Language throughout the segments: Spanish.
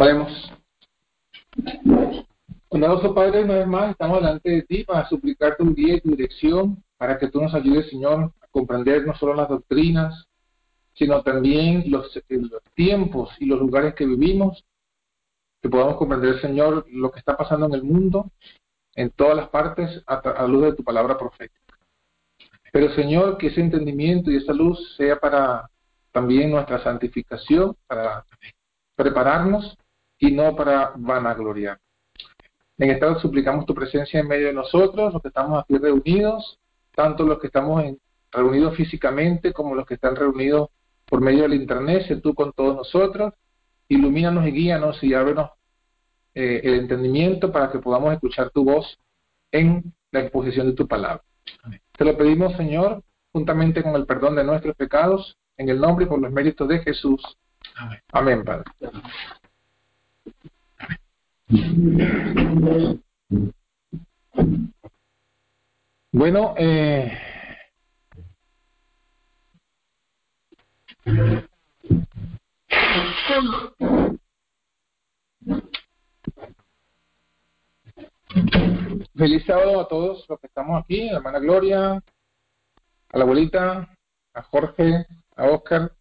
Oremos. Bondadoso Padre, una vez más estamos delante de ti para suplicar tu guía y tu dirección, para que tú nos ayudes, Señor, a comprender no solo las doctrinas, sino también los, los tiempos y los lugares que vivimos, que podamos comprender, Señor, lo que está pasando en el mundo, en todas las partes, a, a luz de tu palabra profética. Pero, Señor, que ese entendimiento y esa luz sea para también nuestra santificación, para prepararnos y no para vanagloriar. En esta suplicamos tu presencia en medio de nosotros, los que estamos aquí reunidos, tanto los que estamos en, reunidos físicamente como los que están reunidos por medio del Internet, sé tú con todos nosotros, ilumínanos y guíanos y ábrenos eh, el entendimiento para que podamos escuchar tu voz en la exposición de tu palabra. Te lo pedimos, Señor, juntamente con el perdón de nuestros pecados, en el nombre y por los méritos de Jesús. Amén, Padre. Bueno, eh, Feliz sábado a todos los que estamos aquí, a la hermana Gloria, a la abuelita, a Jorge, a Oscar,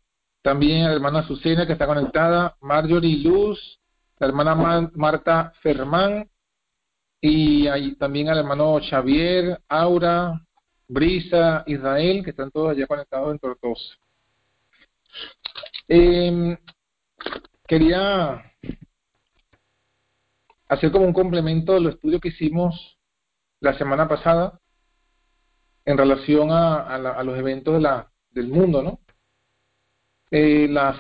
también a la hermana Azucena que está conectada, Marjorie Luz, la hermana Marta Fermán y también al hermano Xavier, Aura, Brisa, Israel, que están todos allá conectados en Tortosa. Eh, quería hacer como un complemento del estudio que hicimos la semana pasada en relación a, los eventos de la, del mundo, ¿no? Eh, la,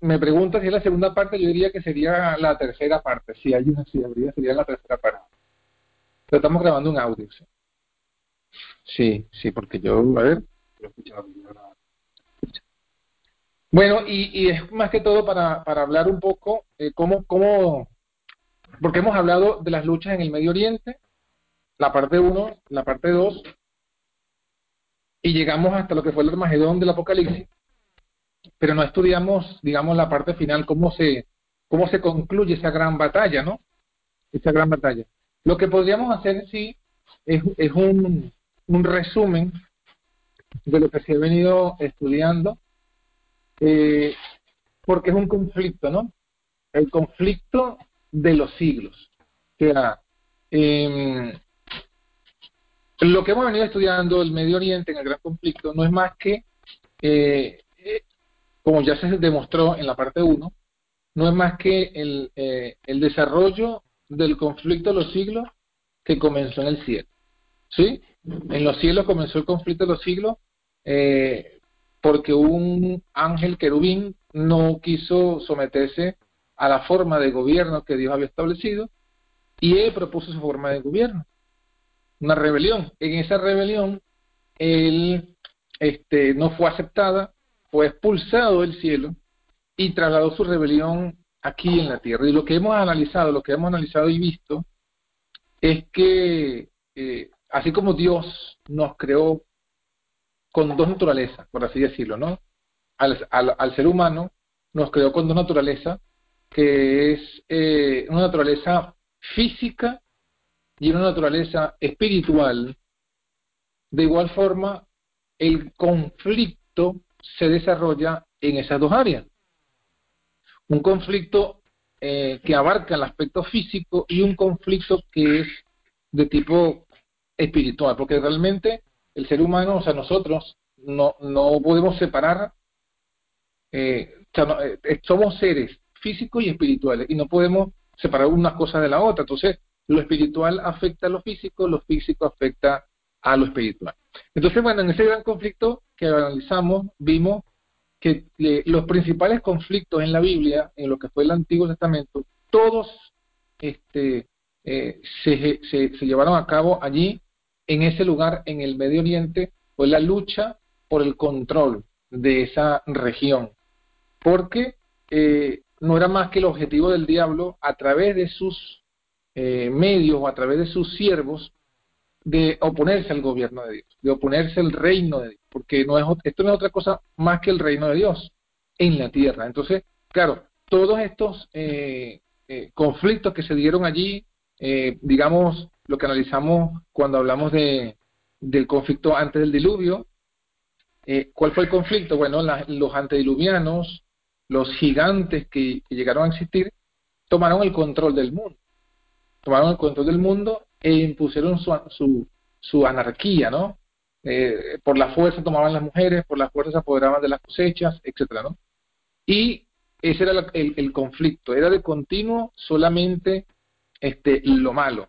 me pregunta si es la segunda parte, yo diría que sería la tercera parte. Si hay una, si habría, sería la tercera parte. Pero estamos grabando un audio. ¿sí? Sí, sí, porque yo, a ver, bueno, y, y, es más que todo para, para hablar un poco eh, cómo, cómo, porque hemos hablado de las luchas en el Medio Oriente, la parte 1, la parte 2, y llegamos hasta lo que fue el Armagedón del Apocalipsis, pero no estudiamos, digamos, la parte final, cómo se, cómo se concluye esa gran batalla, ¿no? Esa gran batalla. Lo que podríamos hacer, sí, es, es un, un resumen de lo que se ha venido estudiando eh, porque es un conflicto, ¿no? El conflicto de los siglos. O sea, em, lo que hemos venido estudiando el Medio Oriente en el gran conflicto no es más que, eh, eh, como ya se demostró en la parte 1, no es más que el, el desarrollo del conflicto de los siglos que comenzó en el cielo. ¿Sí? En los cielos comenzó el conflicto de los siglos eh, porque un ángel querubín no quiso someterse a la forma de gobierno que Dios había establecido y él propuso su forma de gobierno. Una rebelión. En esa rebelión, él este, no fue aceptada, fue expulsado del cielo y trasladó su rebelión aquí en la tierra. Y lo que hemos analizado, lo que hemos analizado y visto, es que eh, así como Dios nos creó con dos naturalezas, por así decirlo, ¿no? Al, al, ser humano nos creó con dos naturalezas, que es eh, una naturaleza física y una naturaleza espiritual. De igual forma, el conflicto se desarrolla en esas dos áreas. Un conflicto eh, que abarca el aspecto físico y un conflicto que es de tipo espiritual, porque realmente el ser humano, o sea, nosotros no, no podemos separar, eh, eh, somos seres físicos y espirituales y no podemos separar una cosa de la otra. Entonces, lo espiritual afecta a lo físico, lo físico afecta a lo espiritual. Entonces, bueno, en ese gran conflicto que analizamos, vimos que los principales conflictos en la Biblia, en lo que fue el Antiguo Testamento, todos este, eh, se, se, llevaron a cabo allí en ese lugar, en el Medio Oriente, fue la lucha por el control de esa región, porque eh, no era más que el objetivo del diablo a través de sus eh, medios o a través de sus siervos de oponerse al gobierno de Dios, de oponerse al reino de Dios, porque no es, esto no es otra cosa más que el reino de Dios en la tierra. Entonces, claro, todos estos eh, eh, conflictos que se dieron allí, eh, digamos, lo que analizamos cuando hablamos de, del conflicto antes del diluvio, ¿cuál fue el conflicto? Bueno, los antediluvianos, los gigantes que, llegaron a existir, tomaron el control del mundo. Tomaron el control del mundo e impusieron su, su, su anarquía, ¿no? Por la fuerza tomaban las mujeres, por la fuerza se apoderaban de las cosechas, etcétera. Y ese era el, conflicto, era de continuo solamente este, lo malo.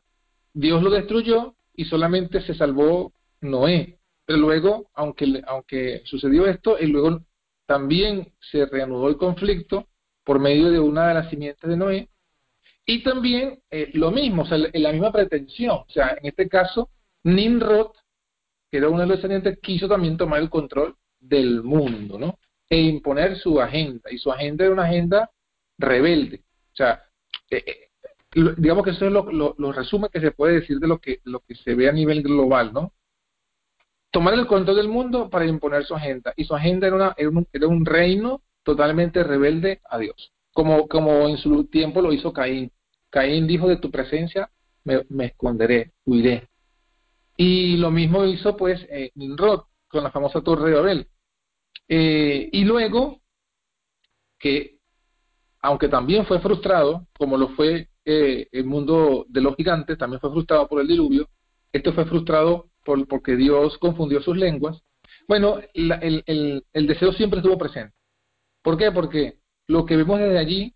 Dios lo destruyó y solamente se salvó Noé. Pero luego, aunque, aunque sucedió esto, y luego también se reanudó el conflicto por medio de una de las simientes de Noé. Y también eh, lo mismo, o sea, la misma pretensión. O sea, en este caso, Nimrod, que era uno de los descendientes, quiso también tomar el control del mundo, ¿no? e imponer su agenda. Y su agenda era una agenda rebelde. O sea, eh, eh, digamos que eso es lo, lo, resumen que se puede decir de lo que, lo que se ve a nivel global, ¿no? Tomar el control del mundo para imponer su agenda. Y su agenda era, una, era, un, reino totalmente rebelde a Dios. Como, como en su tiempo lo hizo Caín. Caín dijo de tu presencia me esconderé, huiré. Y lo mismo hizo pues eh, Nimrod con la famosa torre de Babel. Eh, y luego, que aunque también fue frustrado, como lo fue eh, el mundo de los gigantes, también fue frustrado por el diluvio, esto fue frustrado por, porque Dios confundió sus lenguas. Bueno, el, el, el deseo siempre estuvo presente. ¿Por qué? Porque lo que vemos desde allí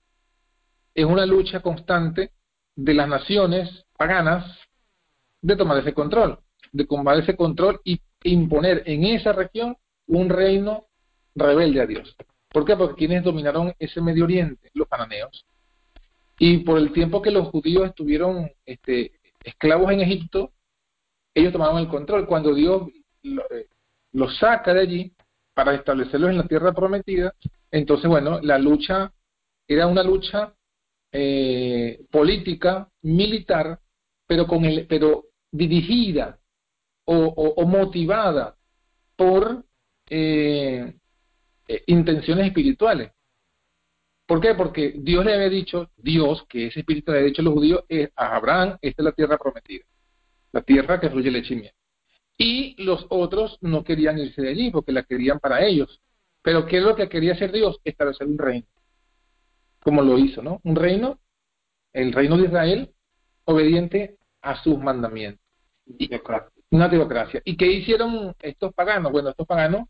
es una lucha constante de las naciones paganas de tomar ese control, de tomar ese control y imponer en esa región un reino rebelde a Dios. ¿Por qué? Porque quienes dominaron ese Medio Oriente, los cananeos. Y por el tiempo que los judíos estuvieron este, esclavos en Egipto, ellos tomaron el control. Cuando Dios eh, los saca de allí para establecerlos en la tierra prometida, entonces, bueno, la lucha era una lucha eh, política, militar, pero, con el, pero dirigida o, motivada por eh, eh, intenciones espirituales. ¿Por qué? Porque Dios le había dicho, Dios, que ese espíritu le había dicho los judíos, a Abraham, esta es la tierra prometida, la tierra que fluye leche y. Y los otros no querían irse de allí porque la querían para ellos. Pero ¿qué es lo que quería hacer Dios? Establecer un reino. Como lo hizo, ¿no? Un reino, el reino de Israel, obediente a sus mandamientos. Una teocracia. ¿Y qué hicieron estos paganos? Bueno, estos paganos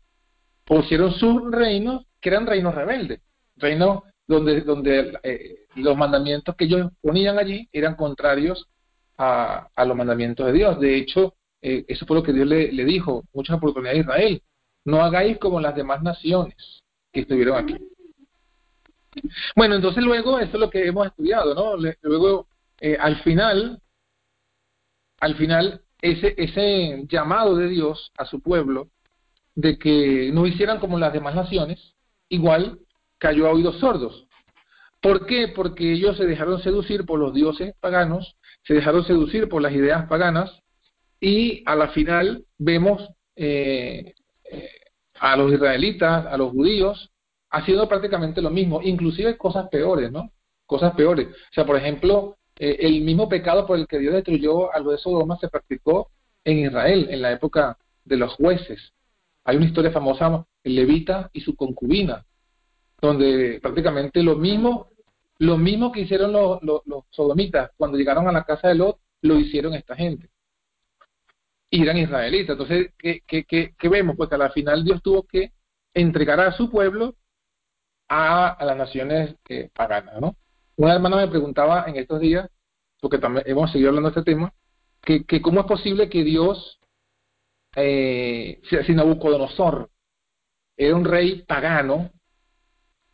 pusieron sus reinos, que eran reinos rebeldes, reinos donde, donde eh, los mandamientos que ellos ponían allí eran contrarios a, los mandamientos de Dios. De hecho, eh, eso fue lo que Dios le, le dijo muchas oportunidades a Israel. No hagáis como las demás naciones que estuvieron aquí. Bueno, entonces luego, eso es lo que hemos estudiado, ¿no? Luego, eh, al final, al final, ese, ese llamado de Dios a su pueblo de que no hicieran como las demás naciones, igual cayó a oídos sordos. ¿Por qué? Porque ellos se dejaron seducir por los dioses paganos, se dejaron seducir por las ideas paganas y a la final vemos eh, eh, a los israelitas, a los judíos, haciendo prácticamente lo mismo, inclusive cosas peores, ¿no? Cosas peores. O sea, por ejemplo, eh, el mismo pecado por el que Dios destruyó a los de Sodoma se practicó en Israel en la época de los jueces. Hay una historia famosa, el levita y su concubina, donde prácticamente lo mismo, lo mismo que hicieron los, los, sodomitas cuando llegaron a la casa de Lot, lo hicieron esta gente. Y eran israelitas. Entonces, ¿qué, qué, qué, vemos? Pues que al final Dios tuvo que entregar a su pueblo a, las naciones eh, paganas, ¿no? Una hermana me preguntaba en estos días, porque también hemos seguido hablando de este tema, que, cómo es posible que Dios eh, si Nabucodonosor era un rey pagano,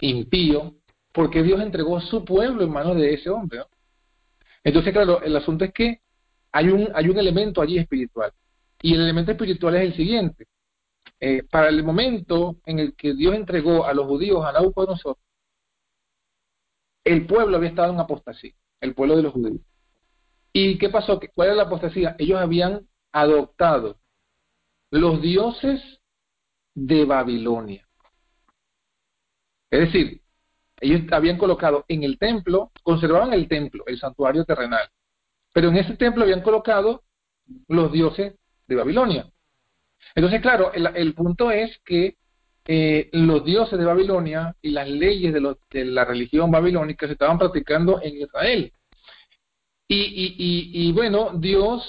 impío, porque Dios entregó su pueblo en manos de ese hombre. Entonces, claro, el asunto es que hay un, hay un elemento allí espiritual. Y el elemento espiritual es el siguiente. Eh, para el momento en el que Dios entregó a los judíos a Nabucodonosor, el pueblo había estado en apostasía, el pueblo de los judíos. ¿Y qué pasó? ¿Cuál era la apostasía? Ellos habían adoptado los dioses de Babilonia. Es decir, Ellos habían colocado en el templo, conservaban el templo, el santuario terrenal, pero en ese templo habían colocado los dioses de Babilonia. Entonces, claro, el, punto es que eh, los dioses de Babilonia y las leyes de, la religión babilónica se estaban practicando en Israel. Y, bueno, Dios,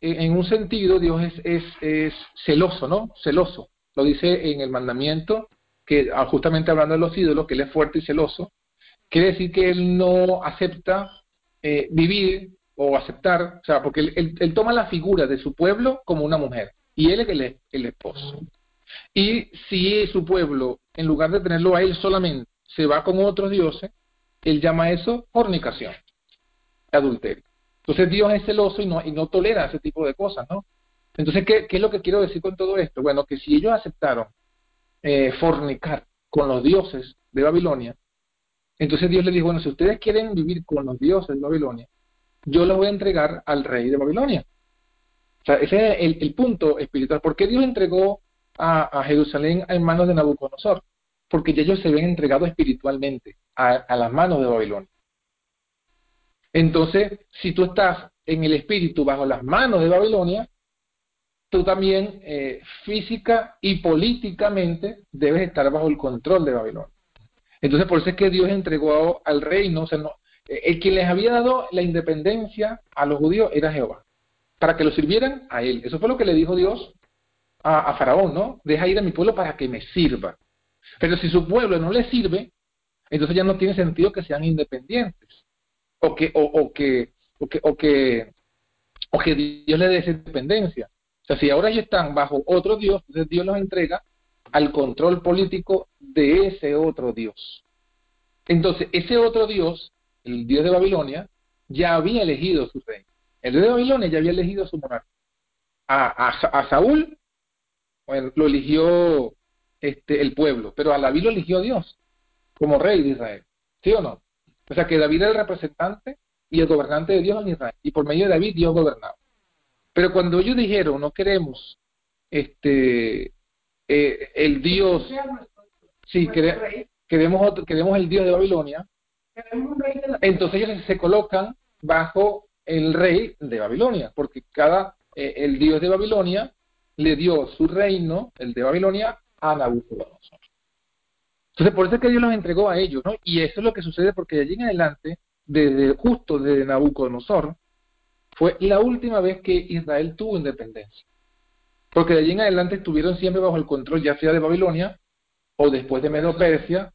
eh, en un sentido, Dios es, es, celoso, ¿no? Celoso. Lo dice en el mandamiento, que ah, justamente hablando de los ídolos, que Él es fuerte y celoso, quiere decir que Él no acepta eh, vivir o aceptar, o sea, porque él, toma la figura de su pueblo como una mujer y él es el esposo. Y si su pueblo, en lugar de tenerlo a él solamente, se va con otros dioses, él llama eso fornicación, adulterio. Entonces Dios es celoso y no, y no tolera ese tipo de cosas, ¿no? Entonces, ¿qué, ¿qué, es lo que quiero decir con todo esto? Bueno, que si ellos aceptaron eh, fornicar con los dioses de Babilonia, entonces Dios les dijo, bueno, si ustedes quieren vivir con los dioses de Babilonia, yo lo voy a entregar al rey de Babilonia. O sea, ese es el, punto espiritual. ¿Por qué Dios entregó a, Jerusalén en manos de Nabucodonosor? Porque ya ellos se ven entregados espiritualmente a, las manos de Babilonia. Entonces, si tú estás en el espíritu bajo las manos de Babilonia, tú también eh, física y políticamente debes estar bajo el control de Babilonia. Entonces, por eso es que Dios entregó al reino, no, el que les había dado la independencia a los judíos era Jehová, para que lo sirvieran a él. Eso fue lo que le dijo Dios a, Faraón, ¿no? Deja ir a mi pueblo para que me sirva. Pero si su pueblo no le sirve, entonces ya no tiene sentido que sean independientes o que o, que o que o que o que Dios le dé esa independencia. O sea, si ahora ellos están bajo otro Dios, entonces Dios los entrega al control político de ese otro Dios. Entonces, ese otro Dios el dios de Babilonia, ya había elegido su rey. El dios de Babilonia ya había elegido su monarca. A, a, Saúl lo eligió este, el pueblo, pero a David lo eligió Dios como rey de Israel. ¿Sí o no? O sea que David era el representante y el gobernante de Dios en Israel. Y por medio de David Dios gobernaba. Pero cuando ellos dijeron, no queremos este eh, el Dios, sí, queremos, queremos el Dios de Babilonia, entonces ellos se colocan bajo el rey de Babilonia, porque cada eh, el dios de Babilonia le dio su reino, el de Babilonia, a Nabucodonosor. Entonces, por eso es que Dios los entregó a ellos, ¿no? Y eso es lo que sucede porque de allí en adelante, desde justo desde Nabucodonosor, fue la última vez que Israel tuvo independencia. Porque de allí en adelante estuvieron siempre bajo el control ya sea de Babilonia o después de Medo Persia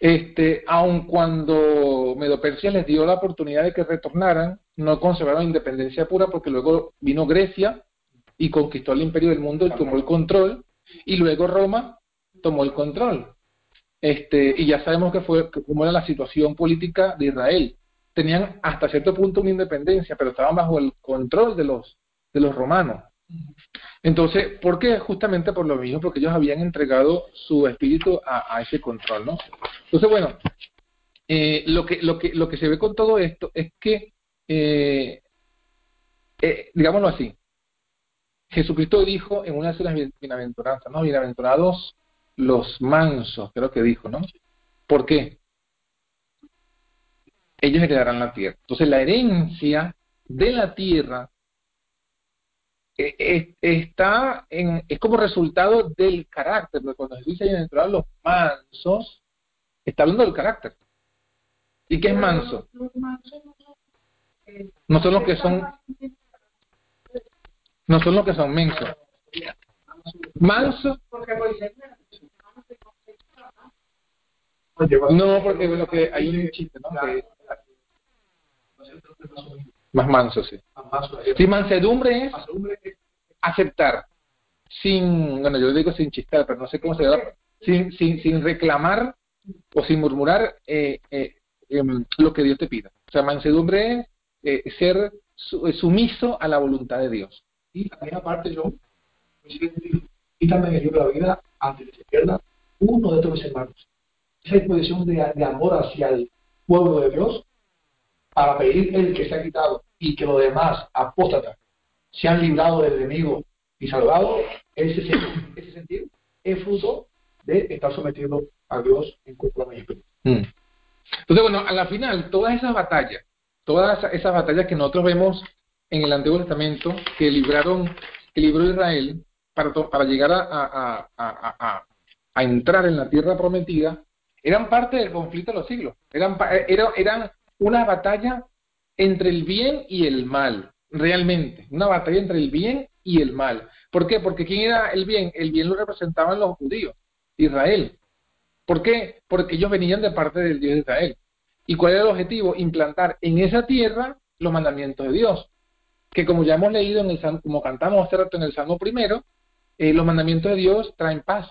este, aun cuando Medo-Persia les dio la oportunidad de que retornaran, no conservaron independencia pura porque luego vino Grecia y conquistó el imperio del mundo y tomó el control, y luego Roma tomó el control. Este, y ya sabemos que fue cómo era la situación política de Israel. Tenían hasta cierto punto una independencia, pero estaban bajo el control de los, de los romanos. Entonces, ¿por qué? Justamente por lo mismo, porque ellos habían entregado su espíritu a, ese control, ¿no? Entonces, bueno, eh, lo, que, lo, que, lo que se ve con todo esto es que, eh, eh, digámoslo así, Jesucristo dijo en una de las bienaventuranzas, ¿no? Bienaventurados los mansos, creo que dijo, ¿no? ¿Por qué? Ellos heredarán la tierra. Entonces, la herencia de la tierra está en, es como resultado del carácter, porque cuando Jesús dice de los mansos, está hablando del carácter. ¿Y qué es manso? No son los que son no son los que son mensos. Manso. No, porque lo que hay un chiste. Más manso, sí. Sí, mansedumbre es aceptar, sin, bueno, yo digo sin chistar, pero no sé cómo se llama, sin, sin, sin reclamar o sin murmurar eh, eh, em, lo que Dios te pida. O sea, mansedumbre es eh, ser sumiso a la voluntad de Dios. Y también aparte yo, y también de la vida, antes de que se pierda, uno de estos hermanos. Esa exposición de, de amor hacia el pueblo de Dios para pedir el que se ha quitado y que los demás apóstatas se han librado del enemigo y salvado, ese, ese sentido es fruto de estar sometido a Dios en cuerpo y espíritu. Mm. Entonces, bueno, a la final, todas esas batallas, todas esas batallas que nosotros vemos en el Antiguo Testamento, que libraron, que libró Israel para, llegar a, entrar en la tierra prometida, eran parte del conflicto de los siglos. Eran, eran, eran una batalla entre el bien y el mal, realmente. Una batalla entre el bien y el mal. ¿Por qué? Porque ¿quién era el bien? El bien lo representaban los judíos, Israel. ¿Por qué? Porque ellos venían de parte del Dios de Israel. ¿Y cuál era el objetivo? Implantar en esa tierra los mandamientos de Dios. Que como ya hemos leído, en el, como cantamos hace rato en el Salmo primero, eh, los mandamientos de Dios traen paz.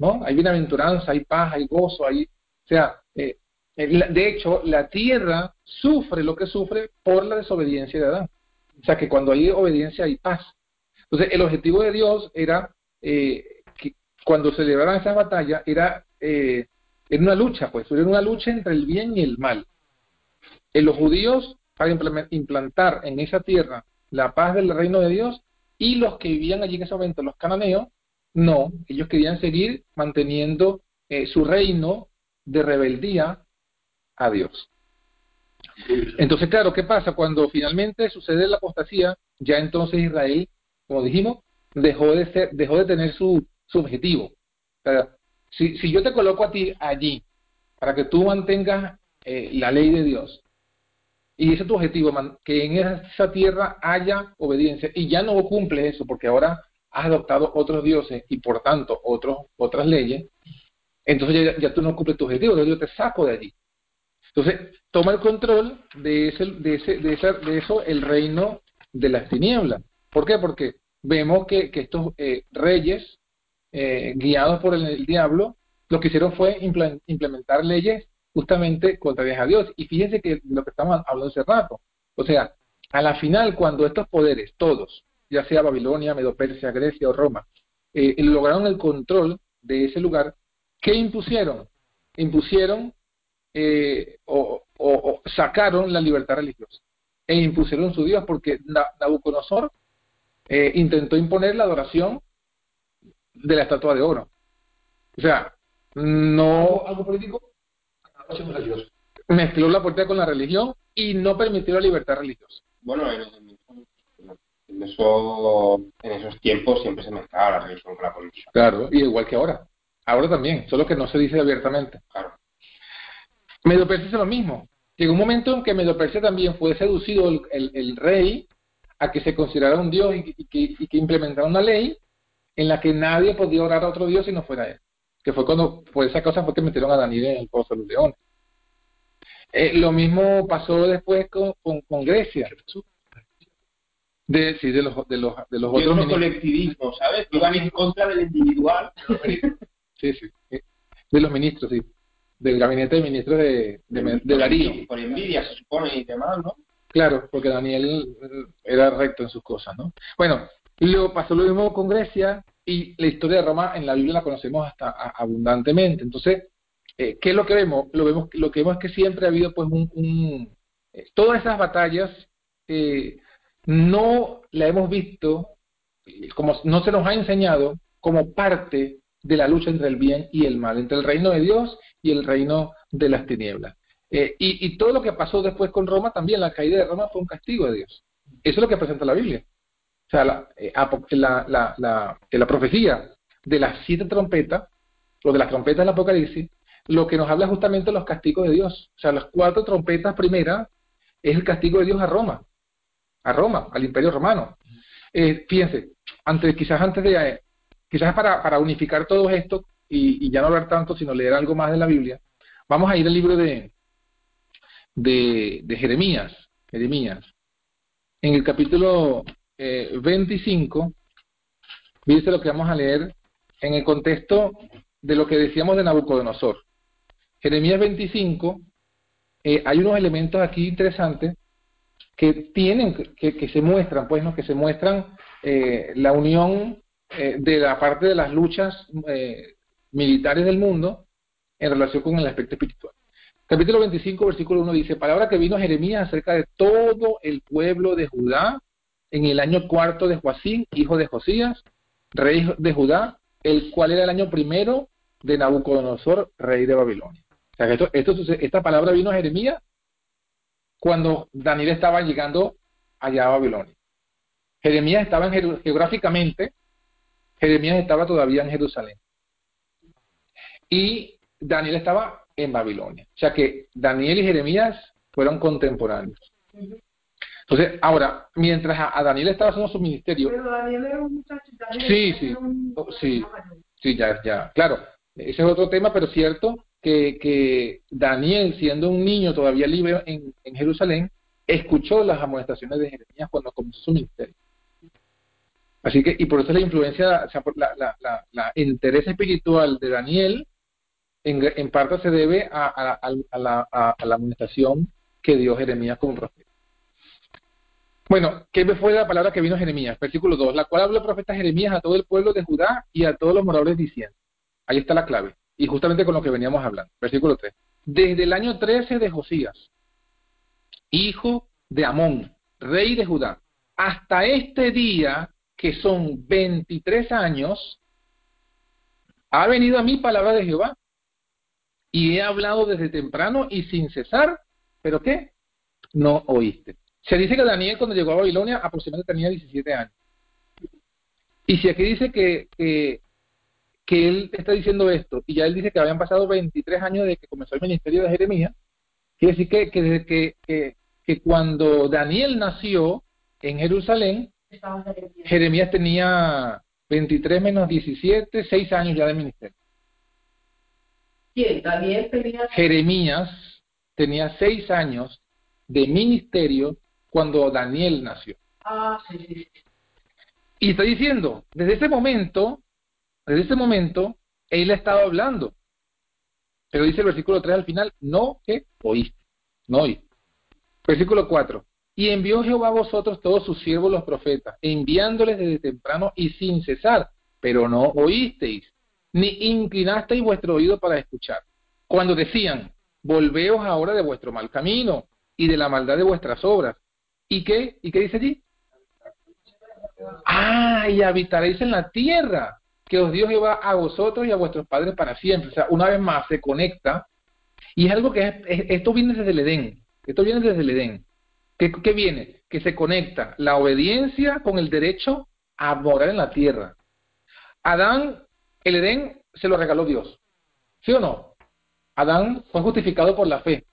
¿no? Hay bienaventuranza, hay paz, hay gozo, hay... O sea, eh, de hecho, la tierra sufre lo que sufre por la desobediencia de Adán. O sea, que cuando hay obediencia hay paz. Entonces, el objetivo de Dios era eh, que cuando se libraran esas batallas, era eh, en una lucha, pues, era una lucha entre el bien y el mal. En los judíos, para implantar en esa tierra la paz del reino de Dios, y los que vivían allí en ese momento, los cananeos, no, ellos querían seguir manteniendo eh, su reino de rebeldía a Dios. Entonces, claro, ¿qué pasa? Cuando finalmente sucede la apostasía, ya entonces Israel, como dijimos, dejó de ser, dejó de tener su, su objetivo. Si, si yo te coloco a ti allí para que tú mantengas eh, la ley de Dios, y ese es tu objetivo, que en esa tierra haya obediencia, y ya no cumple eso, porque ahora has adoptado otros dioses y por tanto otros, otras leyes, entonces ya, tú no cumples tu objetivo, yo te saco de allí. Entonces, toma el control de, ese, de, ese, de, de eso el reino de las tinieblas. ¿Por qué? Porque vemos que, que estos eh, reyes eh, guiados por el, diablo, lo que hicieron fue implementar leyes justamente contrarias a Dios. Y fíjense que lo que estamos hablando hace rato, o sea, a la final, cuando estos poderes, todos, ya sea Babilonia, Medo-Persia, Grecia o Roma, eh, lograron el control de ese lugar, ¿qué impusieron? Impusieron eh, o, sacaron la libertad religiosa e impusieron su Dios porque Nabucodonosor intentó imponer la adoración de la estatua de oro. O sea, no... ¿Algo, político? Mezcló la política con la religión y no permitió la libertad religiosa. Bueno, en, en, eso, en esos tiempos siempre se mezclaba la religión con la política. Claro, y igual que ahora. Ahora también, solo que no se dice abiertamente. Claro. Medio Persia es lo mismo. Llegó un momento en que Medio Persia también fue seducido el, el, rey a que se considerara un dios y, que, y que implementara una ley en la que nadie podía orar a otro Dios si no fuera él. Que fue cuando, pues esa cosa fue que metieron a Daniel en el pozo de los leones. Eh, lo mismo pasó después con, con, Grecia. De, sí, de los, de los, de los otros. colectivismo, ¿sabes? Que iban en contra del individual. sí, sí. De los ministros, sí. Del gabinete de ministros de, de, de Darío. Por envidia, se supone, y demás, ¿no? Claro, porque Daniel era recto en sus cosas, ¿no? Bueno, Luego pasó lo mismo con Grecia y la historia de Roma en la Biblia la conocemos hasta abundantemente. Entonces, eh, ¿qué es lo que vemos? Lo vemos lo que vemos es que siempre ha habido pues un, eh, todas esas batallas eh, no la hemos visto como no se nos ha enseñado como parte de la lucha entre el bien y el mal, entre el reino de Dios y el reino de las tinieblas. y, y todo lo que pasó después con Roma también, la caída de Roma fue un castigo de Dios. Eso es lo que presenta la Biblia. O sea, eh, la, la, la, la, profecía de las siete trompetas, o de las trompetas del Apocalipsis, lo que nos habla justamente de los castigos de Dios. O sea, las cuatro trompetas primeras es el castigo de Dios a Roma, a Roma, al Imperio Romano. Eh, fíjense, antes, quizás antes de, eh, quizás para, para unificar todo esto y, y, ya no hablar tanto, sino leer algo más de la Biblia, vamos a ir al libro de, de, de Jeremías, Jeremías, en el capítulo 25, eh, dice lo que vamos a leer en el contexto de lo que decíamos de Nabucodonosor. Jeremías 25, eh, hay unos elementos aquí interesantes que tienen, que, se muestran, pues, ¿no? que se muestran eh, la unión de la parte de las luchas militares del mundo en relación con el aspecto espiritual. Capítulo 25, versículo 1 dice, palabra que vino Jeremías acerca de todo el pueblo de Judá en el año cuarto de Joacín, hijo de Josías, rey de Judá, el cual era el año primero de Nabucodonosor, rey de Babilonia. O sea, esto, esta palabra vino a Jeremías cuando Daniel estaba llegando allá a Babilonia. Jeremías estaba en geográficamente, Jeremías estaba todavía en Jerusalén. Y Daniel estaba en Babilonia. O sea que Daniel y Jeremías fueron contemporáneos. Entonces, ahora, mientras a, Daniel estaba haciendo su ministerio. Pero Daniel era un muchacho. Sí, sí, sí, sí, ya, ya. Claro, ese es otro tema, pero cierto que, que Daniel, siendo un niño todavía libre en, en Jerusalén, escuchó las amonestaciones de Jeremías cuando comenzó su ministerio. Así que, y por eso la influencia, o sea, la, la, la, la interés espiritual de Daniel en, en parte se debe a, a, a, la, a, la amonestación que dio Jeremías como profeta. Bueno, ¿qué fue la palabra que vino Jeremías? Versículo 2, la cual habló el profeta Jeremías a todo el pueblo de Judá y a todos los moradores diciendo. Ahí está la clave. Y justamente con lo que veníamos hablando. Versículo 3. Desde el año 13 de Josías, hijo de Amón, rey de Judá, hasta este día, que son 23 años, ha venido a mí palabra de Jehová. Y he hablado desde temprano y sin cesar, pero ¿qué? No oíste. Se dice que Daniel cuando llegó a Babilonia aproximadamente tenía 17 años. Y si aquí dice que, que, él está diciendo esto, y ya él dice que habían pasado 23 años desde que comenzó el ministerio de Jeremías, quiere decir que, que desde que, que, que cuando Daniel nació en Jerusalén, Jeremías tenía 23 menos 17, 6 años ya de ministerio. ¿Quién? Daniel tenía... Jeremías tenía 6 años de ministerio cuando Daniel nació. Ah, sí, sí. Y está diciendo, desde ese momento, desde ese momento, él ha estado hablando. Pero dice el versículo 3 al final, no que oíste, no oíste. Versículo 4. Y envió Jehová a vosotros todos sus siervos los profetas, enviándoles desde temprano y sin cesar, pero no oísteis, ni inclinasteis vuestro oído para escuchar. Cuando decían, volveos ahora de vuestro mal camino y de la maldad de vuestras obras, ¿Y qué? ¿Y qué dice allí? Ah, y habitaréis en la tierra que os dio Jehová a vosotros y a vuestros padres para siempre. O sea, una vez más se conecta. Y es algo que es, esto viene desde el Edén. Esto viene desde el Edén. ¿Qué, ¿Qué viene? Que se conecta la obediencia con el derecho a morar en la tierra. Adán, el Edén se lo regaló Dios. ¿Sí o no? Adán fue justificado por la fe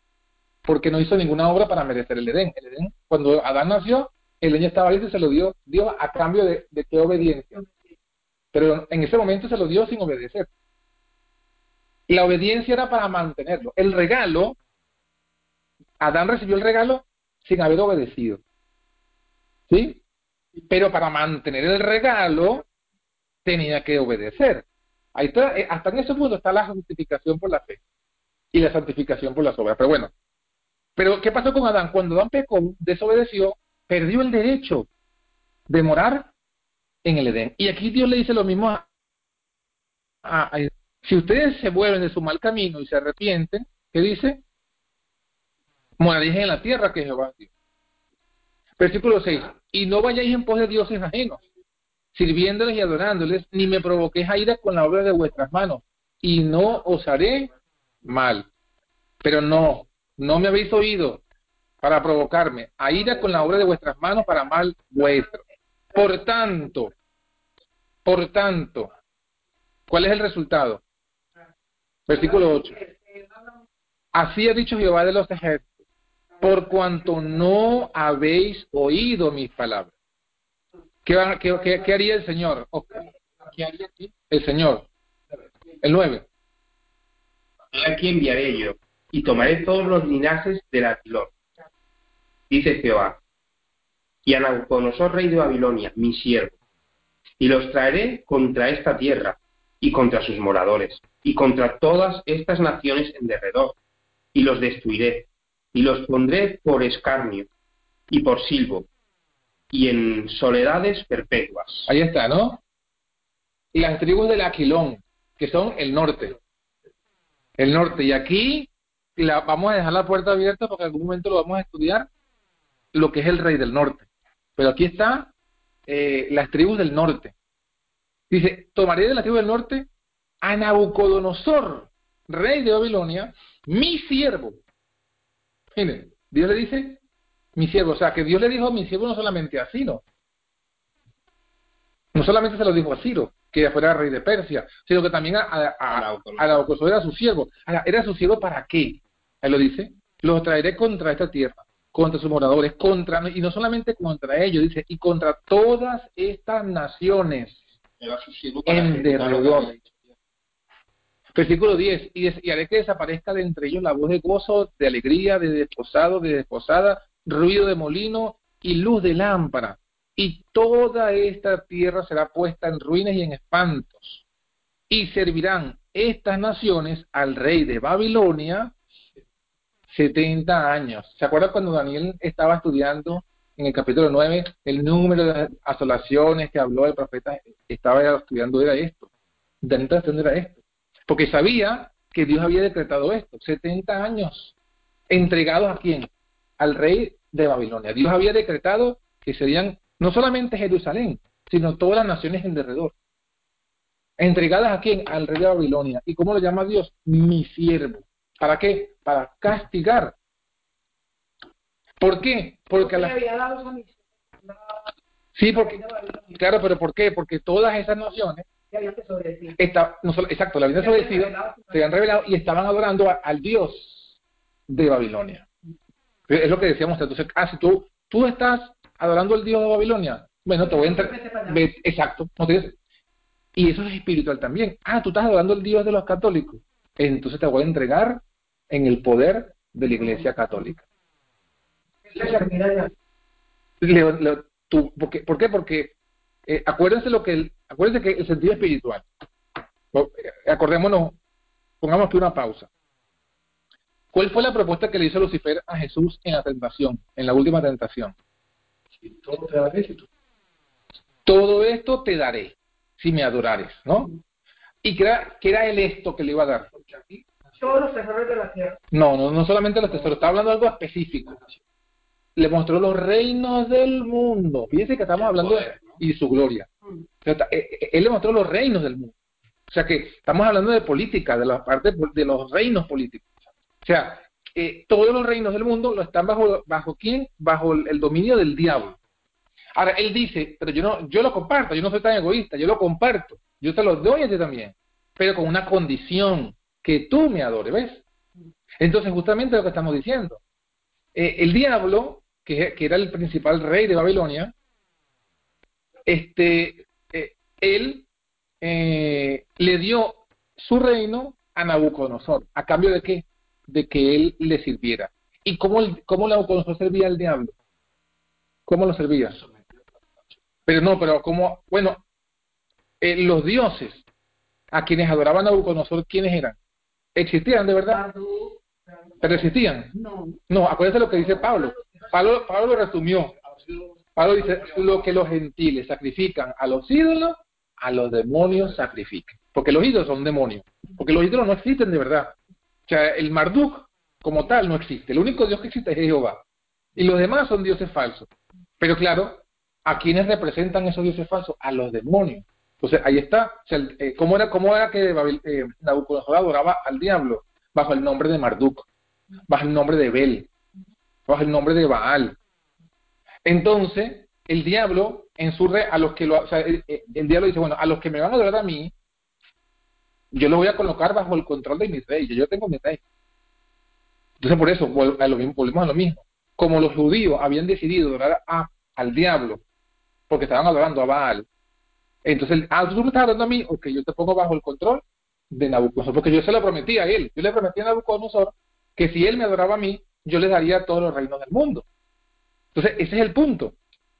porque no hizo ninguna obra para merecer el Edén. El Edén, cuando Adán nació, el Edén estaba listo y se lo dio Dios a cambio de, de qué obediencia. Pero en ese momento se lo dio sin obedecer. La obediencia era para mantenerlo. El regalo, Adán recibió el regalo sin haber obedecido. ¿Sí? Pero para mantener el regalo tenía que obedecer. Ahí está, eh, hasta en ese punto está la justificación por la fe y la santificación por las obras. Pero bueno, pero, ¿qué pasó con Adán? Cuando Adán pecó, desobedeció, perdió el derecho de morar en el Edén. Y aquí Dios le dice lo mismo a, si ustedes se vuelven de su mal camino y se arrepienten, ¿qué dice? Moraréis en la tierra que Jehová dio. Versículo 6. Y no vayáis en pos de dioses ajenos, sirviéndoles y adorándoles, ni me provoquéis a ira con la obra de vuestras manos, y no os haré mal. Pero no, no me habéis oído para provocarme a ira con la obra de vuestras manos para mal vuestro. Por tanto, por tanto, ¿cuál es el resultado? Versículo 8. Así ha dicho Jehová de los ejércitos, por cuanto no habéis oído mis palabras. ¿Qué, haría el Señor? ¿Qué haría El Señor. El 9. Aquí enviaré yo y tomaré todos los linajes del Aquilón. Dice Jehová, y a Nabucodonosor, rey de Babilonia, mi siervo, y los traeré contra esta tierra, y contra sus moradores, y contra todas estas naciones en derredor, y los destruiré, y los pondré por escarnio, y por silbo, y en soledades perpetuas. Ahí está, ¿no? Las tribus del Aquilón, que son el norte. El norte. Y aquí la, vamos a dejar la puerta abierta porque en algún momento lo vamos a estudiar, lo que es el rey del norte. Pero aquí está eh, las tribus del norte. Dice, tomaré de la tribu del norte a Nabucodonosor, rey de Babilonia, mi siervo. Miren, Dios le dice, mi siervo, o sea, que Dios le dijo a mi siervo no solamente a Ciro, no solamente se lo dijo a Ciro, que fuera rey de Persia, sino que también a, a, a, a Nabucodonosor era su siervo. Ahora, ¿era su siervo para qué? Lo dice, los traeré contra esta tierra, contra sus moradores, contra, y no solamente contra ellos, dice, y contra todas estas naciones en derredor. Versículo 10, y, des- y haré que desaparezca de entre ellos la voz de gozo, de alegría, de desposado, de desposada, ruido de molino y luz de lámpara. Y toda esta tierra será puesta en ruinas y en espantos. Y servirán estas naciones al rey de Babilonia 70 años. ¿Se acuerdan cuando Daniel estaba estudiando en el capítulo 9 el número de asolaciones que habló el profeta? Estaba estudiando era esto. Daniel estaba era esto. Porque sabía que Dios había decretado esto. 70 años entregados a quién? Al rey de Babilonia. Dios había decretado que serían no solamente Jerusalén, sino todas las naciones en derredor. ¿Entregadas a quién? Al rey de Babilonia. ¿Y cómo lo llama Dios? Mi siervo. ¿Para qué? Para castigar. ¿Por qué? Porque a la... Sí, porque... Claro, pero ¿por qué? Porque todas esas desobedecido. esta- no solo, exacto, la desobedecido, revelado. se habían revelado y estaban adorando a- al Dios de Babilonia. Es lo que decíamos entonces, ah, si tú, tú estás adorando al Dios de Babilonia, bueno, te voy a entrar. Exacto, no tienes- y eso es espiritual también. Ah, tú estás adorando al Dios de los católicos, entonces te voy a entregar en el poder de la Iglesia Católica. Le- le- tú- ¿por, qué? ¿Por qué? Porque eh, acuérdense lo que el, acuérdense que el sentido espiritual. Eh, Acordémonos, pongamos aquí una pausa. ¿Cuál fue la propuesta que le hizo Lucifer a Jesús en la tentación, en la última tentación? Si todo te esto te daré si me adorares, ¿no? ¿Y qué era, qué era el esto que le iba a dar? Porque aquí Todos los tesoros de la tierra. No, no, no solamente los tesoros, está hablando de algo específico. Le mostró los reinos del mundo. Fíjense que estamos hablando de, poder, ¿no? y su gloria. Mm. O sea, está- eh, eh, él le mostró los reinos del mundo. O sea que estamos hablando de política, de la parte de los reinos políticos. O sea, eh, todos los reinos del mundo lo están bajo bajo quién? Bajo el, el dominio del diablo. Ahora él dice, pero yo no yo lo comparto, yo no soy tan egoísta, yo lo comparto, yo te lo doy a ti también, pero con una condición que tú me adores, ¿ves? Entonces justamente lo que estamos diciendo, eh, el diablo que, era el principal rey de Babilonia, este, eh, él eh, le dio su reino a Nabucodonosor. ¿A cambio de qué? De que él le sirviera. ¿Y cómo, el- cómo Nabucodonosor servía al diablo? ¿Cómo lo servía? Pero no, pero como, bueno, eh, los dioses a quienes adoraban a Nabucodonosor, ¿quiénes eran? ¿Existían de verdad? ¿Pero existían? No. No, acuérdense lo que dice Pablo. Pablo, Pablo lo resumió. Pablo dice, lo que los gentiles sacrifican a los ídolos, a los demonios sacrifican. Porque los ídolos son demonios. Porque los ídolos no existen de verdad. O sea, el Marduk como tal no existe. El único Dios que existe es Jehová. Y los demás son dioses falsos. Pero claro, ¿a quiénes representan esos dioses falsos? A los demonios. Entonces, ahí está. O eh, ¿cómo, era, ¿Cómo era que eh, Nabucodonosor adoraba al diablo? Bajo el nombre de Marduk, bajo el nombre de Bel, bajo el nombre de Baal. Entonces, el diablo, en su re, a los que lo, sea, el, diablo dice, bueno, a los que me van a adorar a mí, yo lo voy a colocar bajo el control de mi rey, yo, tengo mi rey. Entonces, por eso, volvemos a lo mismo. Como los judíos habían decidido adorar a, al diablo, porque estaban adorando a Baal, entonces, ah, tú me estás adorando a mí, ok, yo te pongo bajo el control de Nabucodonosor, porque yo se lo prometí a él, yo le prometí a Nabucodonosor que si él me adoraba a mí, yo le daría todos los reinos del mundo. Entonces, ese es el punto.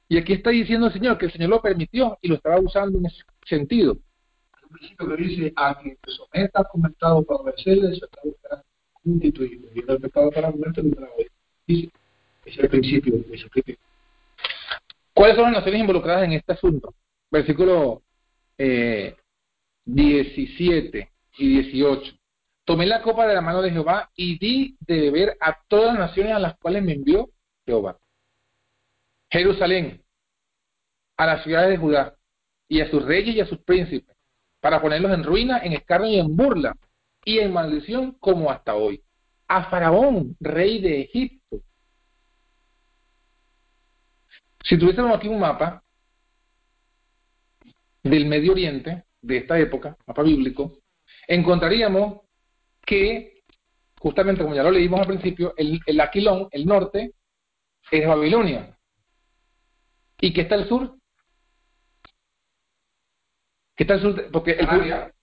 Y aquí está diciendo el Señor que el Señor lo permitió y lo estaba usando en ese sentido. Un principio que dice, a quien te someta comentado para obedecerle, se está buscando constituido. Y el pecado para moverte no te la oye. Dice, es el principio de sacrificio. ¿Cuáles son las naciones involucradas en este asunto? Versículo eh, 17 y 18. Tomé la copa de la mano de Jehová y di de beber a todas las naciones a las cuales me envió Jehová. Jerusalén, a las ciudades de Judá, y a sus reyes y a sus príncipes, para ponerlos en ruina, en escarnio y en burla, y en maldición como hasta hoy. A Faraón, rey de Egipto. Si tuviésemos aquí un mapa del Medio Oriente, de esta época, mapa bíblico, encontraríamos que, justamente como ya lo leímos al principio, el, el Aquilón, el norte, es Babilonia. ¿Y qué está al sur? ¿Qué está al sur? Porque el sur,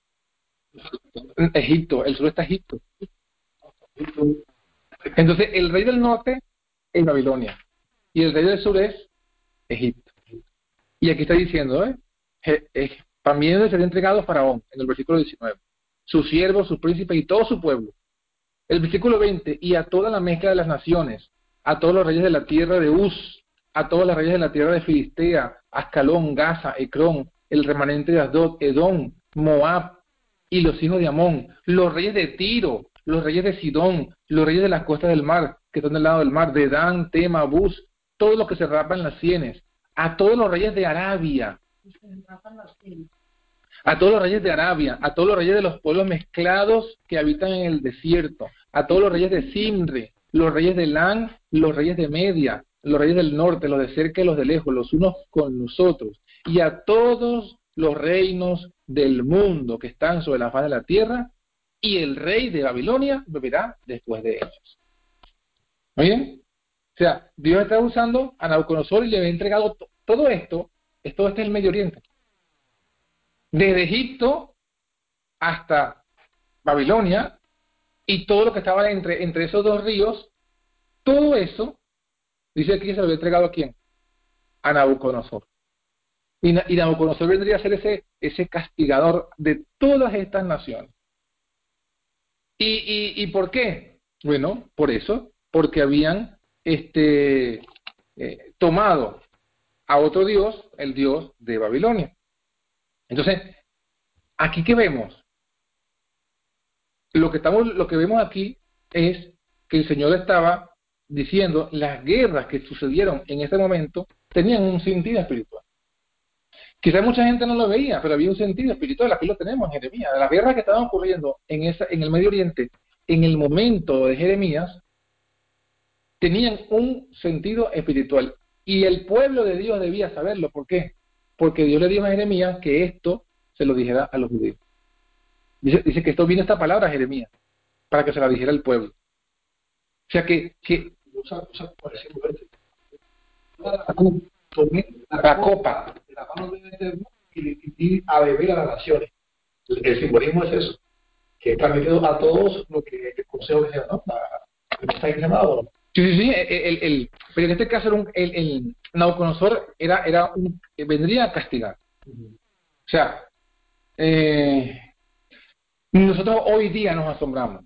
Egipto, el sur está Egipto. Entonces, el rey del norte es Babilonia y el rey del sur es Egipto. Y aquí está diciendo, ¿eh? También sería entregado a Faraón, en el versículo 19, sus siervos, sus príncipes y todo su pueblo. El versículo 20, y a toda la mezcla de las naciones, a todos los reyes de la tierra de Uz, a todos los reyes de la tierra de Filistea, Ascalón, Gaza, Ecrón, el remanente de Asdod, Edom, Moab y los hijos de Amón, los reyes de Tiro, los reyes de Sidón, los reyes de las costas del mar, que están del lado del mar, de Dan, Tema, Bus, todos los que se rapan las sienes, a todos los reyes de Arabia, a todos los reyes de Arabia, a todos los reyes de los pueblos mezclados que habitan en el desierto, a todos los reyes de Simre, los reyes de Lan, los reyes de Media, los reyes del norte, los de cerca y los de lejos, los unos con nosotros, y a todos los reinos del mundo que están sobre la faz de la tierra, y el rey de Babilonia beberá después de ellos. ¿Muy bien? O sea, Dios está usando a Nabucodonosor y le ha entregado todo esto, todo esto es el Medio Oriente. Desde Egipto hasta Babilonia y todo lo que estaba entre, entre esos dos ríos, todo eso, dice aquí se lo había entregado a quién? A Nabucodonosor. Y, y Nabucodonosor vendría a ser ese, ese castigador de todas estas naciones. ¿Y, y, y por qué? Bueno, por eso, porque habían este, eh, tomado a otro dios, el dios de Babilonia. Entonces, aquí que vemos, lo que estamos, lo que vemos aquí es que el Señor estaba diciendo las guerras que sucedieron en ese momento tenían un sentido espiritual. Quizás mucha gente no lo veía, pero había un sentido espiritual, aquí lo tenemos en Jeremías. Las guerras que estaban ocurriendo en, esa, en el Medio Oriente en el momento de Jeremías tenían un sentido espiritual. Y el pueblo de Dios debía saberlo. ¿Por qué? Porque Dios le dijo a Jeremías que esto se lo dijera a los judíos. Dice, dice que esto viene esta palabra a Jeremías, para que se la dijera al pueblo. O sea que, que la copa la mano del Eterno y, a beber a las naciones. El, simbolismo es eso, que está metido a todos lo que el Consejo decía, ¿no? está. Sí, sí, sí, el, el, pero en este caso era un, el, el Nauconosor era, era un, vendría a castigar. O sea, eh, nosotros hoy día nos asombramos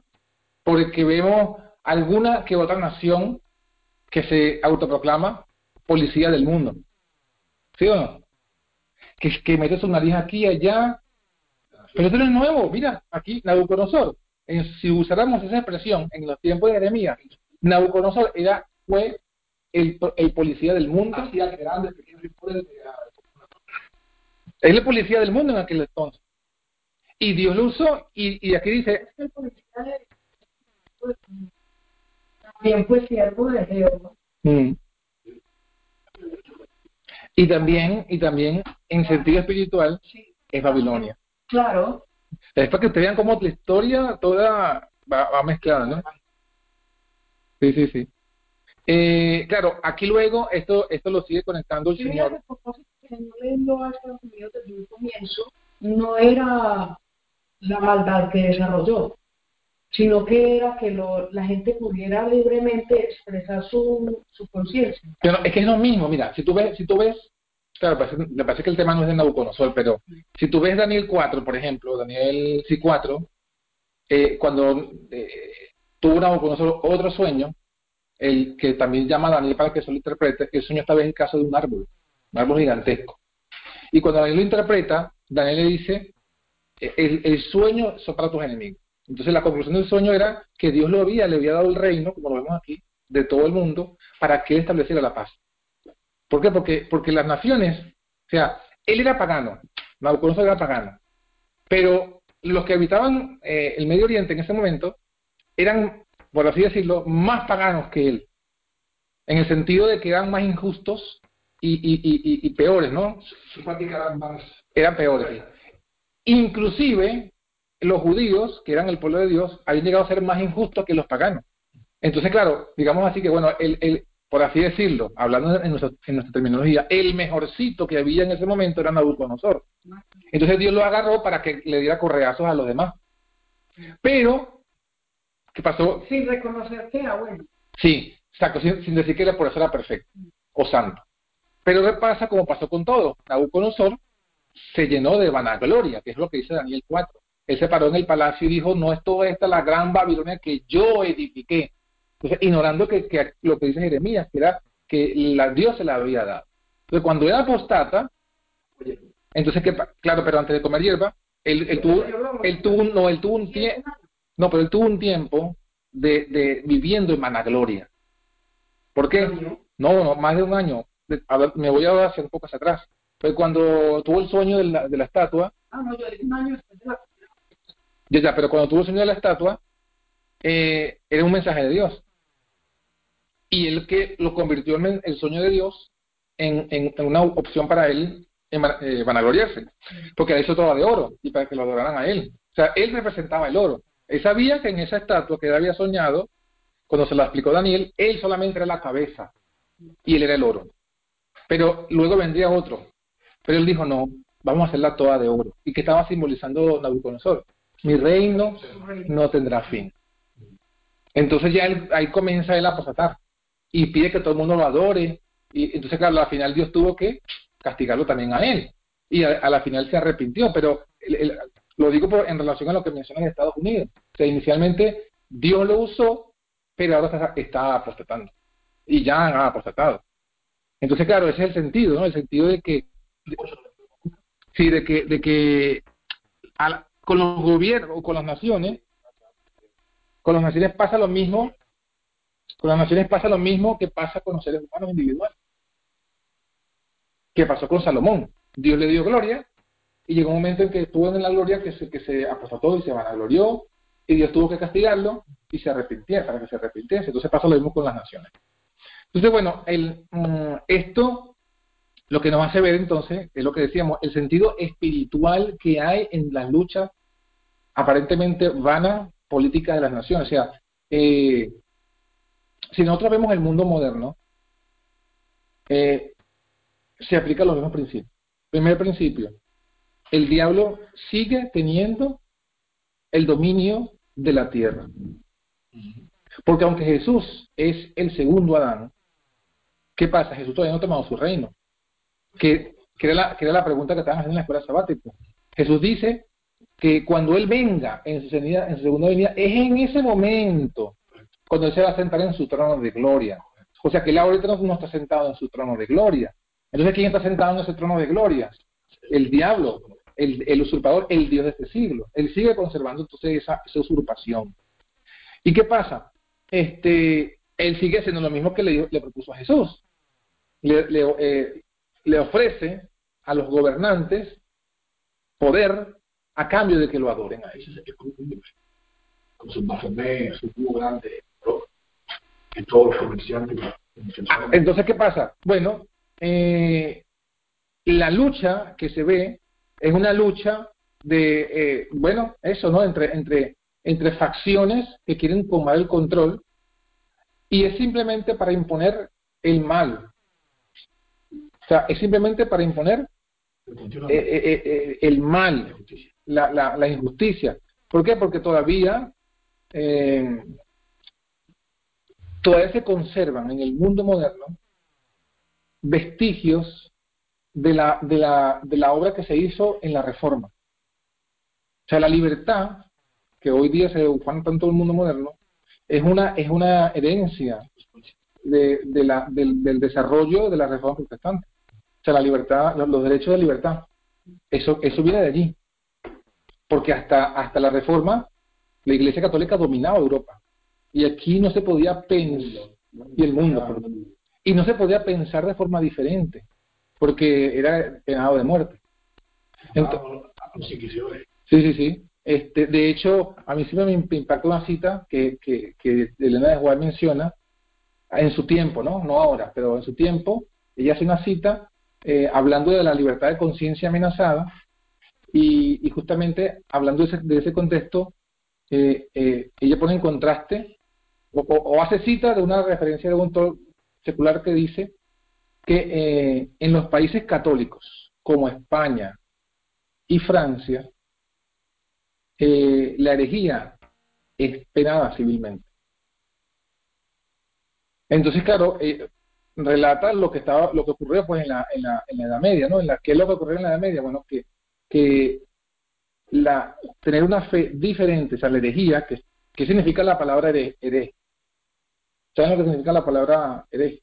porque vemos alguna que otra nación que se autoproclama policía del mundo. ¿Sí o no? Que, que mete su nariz aquí y allá. Pero esto es nuevo. Mira, aquí Nabucodonosor. si usáramos esa expresión en los tiempos de Jeremías, Nabucodonosor era, fue el, el policía del mundo. Es el policía del mundo en aquel entonces. Y Dios lo usó, y, y aquí dice... También fue siervo de Jehová. Mm. Y también, y también en sentido espiritual, es Babilonia. Claro. Es para que ustedes vean cómo la historia toda va, va mezclada, ¿no? Sí, sí, sí. Eh, claro, aquí luego esto esto lo sigue conectando el Señor. leyendo a Estados Unidos desde un comienzo no era la maldad que desarrolló, sino que era que lo, la gente pudiera libremente expresar su, su conciencia. Pero es que es lo mismo, mira, si tú ves, si tú ves, claro, me parece que el tema no es de Nabucodonosor, pero si tú ves Daniel 4, por ejemplo, Daniel sí 4, eh, cuando eh, tuvo Nabucodonosor otro sueño, el que también llama a Daniel para que se lo interprete, el sueño esta vez en caso de un árbol, un árbol gigantesco. Y cuando Daniel lo interpreta, Daniel le dice, el, el sueño son para tus enemigos. Entonces la conclusión del sueño era que Dios lo había, le había dado el reino, como lo vemos aquí, de todo el mundo, para que él estableciera la paz. ¿Por qué? Porque, porque las naciones, o sea, él era pagano, Nabucodonosor era pagano, Pero los que habitaban eh, el Medio Oriente en ese momento eran, por así decirlo, más paganos que él, en el sentido de que eran más injustos y, y, y, y peores, ¿no? Sus prácticas eran más. Eran peores. Inclusive los judíos, que eran el pueblo de Dios, habían llegado a ser más injustos que los paganos. Entonces, claro, digamos así que, bueno, el, el, por así decirlo, hablando en nuestra, en nuestra terminología, el mejorcito que había en ese momento era Nabucodonosor. Entonces Dios lo agarró para que le diera correazos a los demás. Pero, ¿qué pasó? Sin reconocer que era bueno. Sí, exacto, sin, sin decir que por eso era perfecto o santo. Pero ¿qué pasa como pasó con todo? Nabucodonosor se llenó de vanagloria, que es lo que dice Daniel 4. Él se paró en el palacio y dijo, no es toda esta la gran Babilonia que yo edifiqué. Entonces, ignorando que, que lo que dice Jeremías, que era que la, Dios se la había dado. Entonces, cuando era apostata, entonces, ¿qué, pa- claro, pero antes de comer hierba, él, él tuvo, él tuvo, no, él tuvo un tiempo, no, pero él tuvo un tiempo de, de viviendo en vanagloria. ¿Por qué? No, no, más de un año. De- a ver, me voy a hacer un poco hacia atrás. Fue cuando tuvo el sueño de la, de la estatua, Ah, no, yo un año después de la ya, ya, pero cuando tuvo el sueño de la estatua, eh, era un mensaje de Dios. Y él que lo convirtió en el- sueño de Dios en, en- en una opción para él en eh, vanagloriarse. Porque le hizo toda de oro y para que lo adoraran a él. O sea, él representaba el oro. Él sabía que en esa estatua que él había soñado, cuando se la explicó Daniel, él solamente era la cabeza y él era el oro. Pero luego vendría otro. Pero él dijo, no, vamos a hacerla toda de oro. ¿Y qué estaba simbolizando Nabucodonosor? Mi reino no tendrá fin. Entonces ya él- ahí comienza él a apostatar y pide que todo el mundo lo adore. Y entonces, claro, al final Dios tuvo que castigarlo también a él. Y a, la final se arrepintió, pero el- lo digo por- en relación a lo que mencionan de Estados Unidos. O sea, inicialmente Dios lo usó, pero ahora está, está apostatando. Y ya han apostatado. Entonces, claro, ese es el sentido, ¿no? El sentido de que, sí, de que, de que con los gobiernos o con las naciones, con las naciones pasa lo mismo, con las naciones pasa lo mismo que pasa con los seres humanos individuales. Que pasó con Salomón. Dios le dio gloria y llegó un momento en que estuvo en la gloria que se, que se apostató y se vanaglorió y Dios tuvo que castigarlo y se arrepintiera, para que se arrepintiese. Entonces pasa lo mismo con las naciones. Entonces, bueno, el, mm, esto lo que nos hace ver entonces es lo que decíamos, el sentido espiritual que hay en las luchas aparentemente vanas políticas de las naciones. O sea, eh, si nosotros vemos el mundo moderno, eh, se aplican los mismos principios. Primer principio, el diablo sigue teniendo el dominio de la tierra. Porque aunque Jesús es el segundo Adán, ¿qué pasa? Jesús todavía no ha tomado su reino. Que, era, la, pregunta que estaban haciendo en la escuela sabática. Jesús dice que cuando Él venga en su, en su segunda venida, es en ese momento cuando Él se va a sentar en su trono de gloria. O sea que Él ahorita no está sentado en su trono de gloria. Entonces, ¿quién está sentado en ese trono de gloria? El diablo, el, el usurpador, el Dios de este siglo. Él sigue conservando entonces esa, esa usurpación. ¿Y qué pasa? Este, él sigue haciendo lo mismo que le, le propuso a Jesús. Le, le, eh, le ofrece a los gobernantes poder a cambio de que lo adoren a ellos. Con sus bafemés, su cubo grande, y todos los comerciantes. Entonces, ¿qué pasa? Bueno, eh, la lucha que se ve es una lucha de, eh, bueno, eso, ¿no? Entre, entre, entre facciones que quieren tomar el control y es simplemente para imponer el mal. O sea, es simplemente para imponer eh, eh, eh, eh, el mal, la, la, la, injusticia. ¿Por qué? Porque todavía, eh, todavía se conservan en el mundo moderno vestigios de la, de, la, de la obra que se hizo en la Reforma. O sea, la libertad, que hoy día se ufana tanto el mundo moderno, es una, es una herencia de, de la, del, del, desarrollo de la Reforma Protestante. O sea, la libertad, los, los derechos de libertad. Eso, eso viene de allí. Porque hasta, hasta la Reforma, la Iglesia Católica dominaba Europa. Y aquí no se podía pensar, y el mundo, y no se podía pensar de forma diferente, porque era penado de muerte. Entonces, Sí, sí, sí. Este, de hecho, a mí sí me impactó una cita que, que, que Elena de Juárez menciona en su tiempo, ¿no? No ahora, pero en su tiempo, ella hace una cita eh, hablando de la libertad de conciencia amenazada y, y, justamente hablando de ese, de ese contexto, eh, eh, ella pone en contraste o, o, o, hace cita de una referencia de un autor secular que dice que eh, en los países católicos como España y Francia, eh, la herejía es penada civilmente. Entonces, claro, eh, relata lo que estaba, lo que ocurrió pues en la, en la, en la Edad Media, ¿no? En la, ¿Qué es lo que ocurrió en la Edad Media? Bueno, que, que la, tener una fe diferente, o sea, la herejía, que, ¿qué significa la palabra hereje? ¿Saben lo que significa la palabra hereje?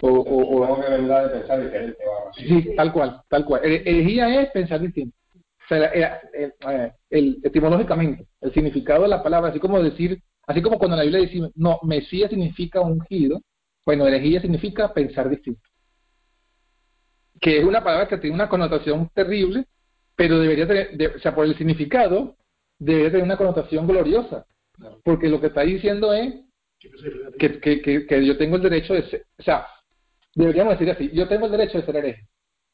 O, o, o que vendrá de pensar diferente. Sí, tal cual, tal cual. Herejía es pensar distinto. O sea, el, el, el, etimológicamente, el significado de la palabra, así como decir, así como cuando en la Biblia dice, no, Mesías significa ungido, bueno, herejía significa pensar distinto. Que es una palabra que tiene una connotación terrible, pero debería tener, de, o sea, por el significado, debería tener una connotación gloriosa. Porque lo que está diciendo es que, que, que, que yo tengo el derecho de ser, o sea, deberíamos decir así, yo tengo el derecho de ser hereje.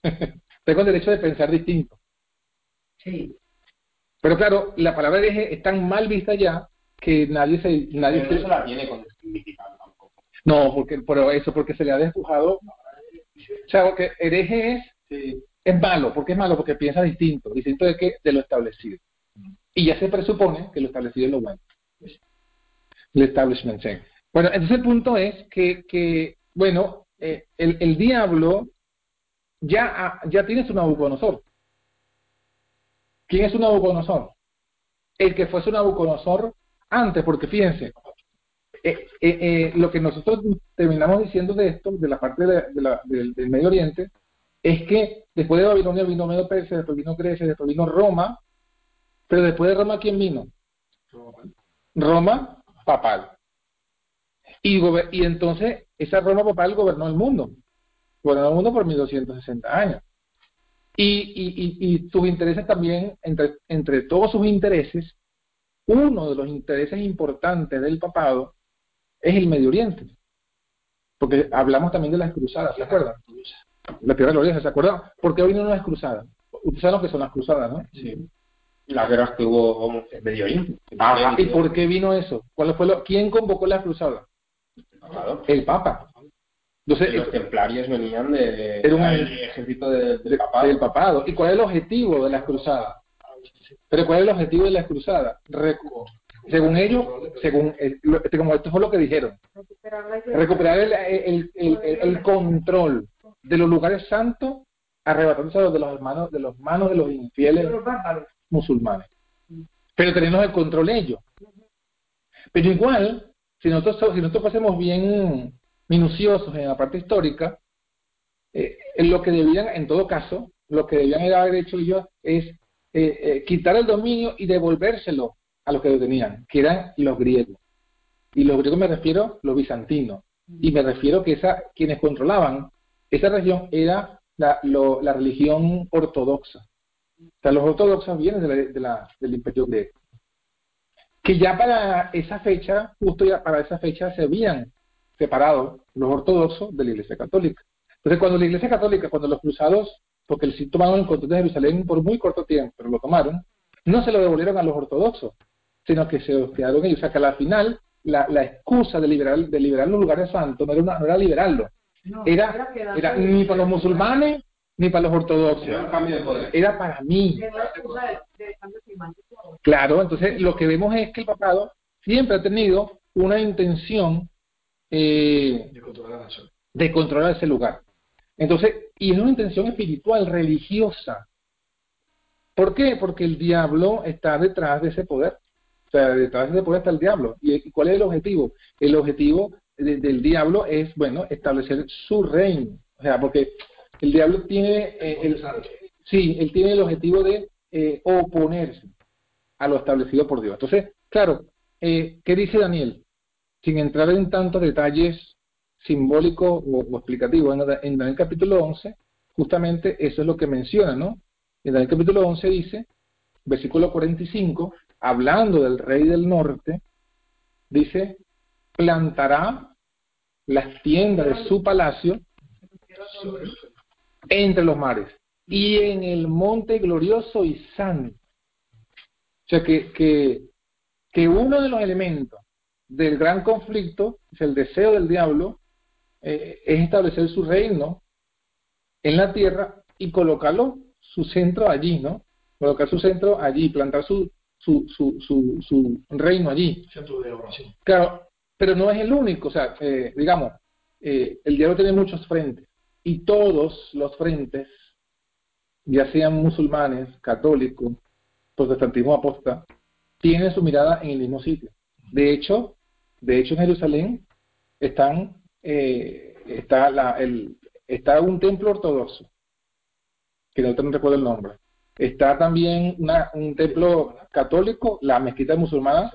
tengo el derecho de pensar distinto. Sí. Pero claro, la palabra hereje es tan mal vista ya que nadie se... Nadie Pero no se la tiene con significado tampoco. No, porque, por eso, porque se le ha despujado... O sea, porque hereje es, Sí. es malo. ¿Por qué es malo? Porque piensa distinto. Distinto de que de lo establecido. Y ya se presupone que lo establecido es lo bueno. El establishment. sí. Bueno, entonces el punto es que, que bueno, eh, el, el diablo ya, ya tiene su Nabucodonosor. ¿Quién es un Nabucodonosor? El que fuese un Nabucodonosor antes, porque fíjense, eh, eh, lo que nosotros terminamos diciendo de esto, de la parte de la, de la, del, del, Medio Oriente, es que después de Babilonia vino Medo Persia, después vino Grecia, después vino Roma, pero después de Roma, ¿quién vino? Roma papal. Y, y entonces esa Roma papal gobernó el mundo, gobernó el mundo por 1260 años. Y, y, y, y sus intereses también, entre, entre todos sus intereses, uno de los intereses importantes del papado es el Medio Oriente. Porque hablamos también de las cruzadas, ¿se acuerdan? La tierra gloriosa, ¿se acuerdan? ¿Por qué vinieron las cruzadas? Ustedes saben lo que son las cruzadas, ¿no? Sí. Las guerras que hubo en Medio Oriente. Ajá. ¿Y por qué vino eso? ¿Cuál fue lo, ¿Quién convocó las cruzadas? Claro. El Papa. Entonces, los templarios venían de, era un ejército de, papado. del papado. ¿Y cuál es el objetivo de las cruzadas? Pero ¿cuál es el objetivo de las cruzadas? Recu según ellos, según el, este, como esto fue lo que dijeron, recuperar el, el, el, el, control de los lugares santos, arrebatándose de los hermanos, de los manos de los infieles musulmanes. Pero tenemos el control ellos. Pero igual, si nosotros, si bien minuciosos en la parte histórica, eh, lo que debían, en todo caso, lo que debían haber hecho ellos es eh, eh, quitar el dominio y devolvérselo a los que lo tenían, que eran los griegos. Y los griegos me refiero los bizantinos. Y me refiero que esa, quienes controlaban esa región era la, religión ortodoxa. Los ortodoxos vienen la, del imperio griego. Que ya para esa fecha, justo ya para esa fecha, se habían separado los ortodoxos de la Iglesia Católica. Entonces, cuando la Iglesia Católica, cuando los cruzados, porque el sí tomaron el control de Jerusalén por muy corto tiempo, pero lo tomaron, no se lo devolvieron a los ortodoxos, sino que se quedaron ellos. O sea, que al final la, la excusa de liberar, de liberar los lugares santos no era, una, no era liberarlo, No, era, era, era ni para los musulmanes ni para los ortodoxos. Era de para mí. Era la excusa de, de cambio climático. Claro, entonces lo que vemos es que el papado siempre ha tenido una intención eh, de controlar de controlar ese lugar. Entonces, y es una intención espiritual, religiosa. ¿Por qué? Porque el diablo está detrás de ese poder. O sea, detrás de ese poder está el diablo. ¿Y cuál es el objetivo? El objetivo de, del diablo es, bueno, establecer su reino. O sea, porque el diablo tiene, eh, el, sí, él tiene el objetivo de eh, oponerse a lo establecido por Dios. Entonces, claro, eh, ¿qué dice Daniel? Sin entrar en tantos detalles simbólicos o, o explicativos, en, en Daniel capítulo 11, justamente eso es lo que menciona, ¿no? En Daniel capítulo 11 dice versículo 45, hablando del rey del norte, dice, plantará las tiendas de su palacio entre los mares y en el monte glorioso y santo. O sea que, que, que uno de los elementos del gran conflicto, es el deseo del diablo, eh, es establecer su reino en la tierra y colocarlo, su centro allí, ¿no? Colocar su centro allí, plantar su, su, su, su, su reino allí. Centro de oración. Claro, pero no es el único, o sea, eh, digamos, eh, el diablo tiene muchos frentes y todos los frentes, ya sean musulmanes, católicos, protestantismo apóstata, tienen su mirada en el mismo sitio. De hecho, de hecho en Jerusalén están, eh, está, la, el, está un templo ortodoxo, que no, no recuerdo el nombre. Está también una, un templo católico, la mezquita musulmana,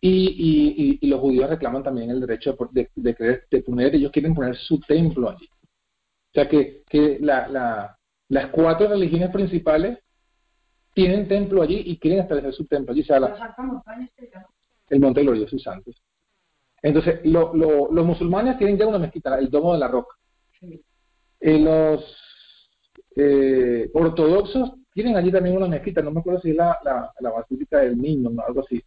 y, y, los judíos reclaman también el derecho de, de, de, poner, ellos quieren poner su templo allí. O sea que, que la, la, las cuatro religiones principales tienen templo allí y quieren establecer su templo allí. O sea, la, el Monte Glorioso y Santos. Entonces, lo, lo, los musulmanes tienen ya una mezquita, el Domo de la Roca. Eh, los eh, ortodoxos tienen allí también una mezquita, no me acuerdo si es la, la, la Basílica del Niño, ¿no? algo así.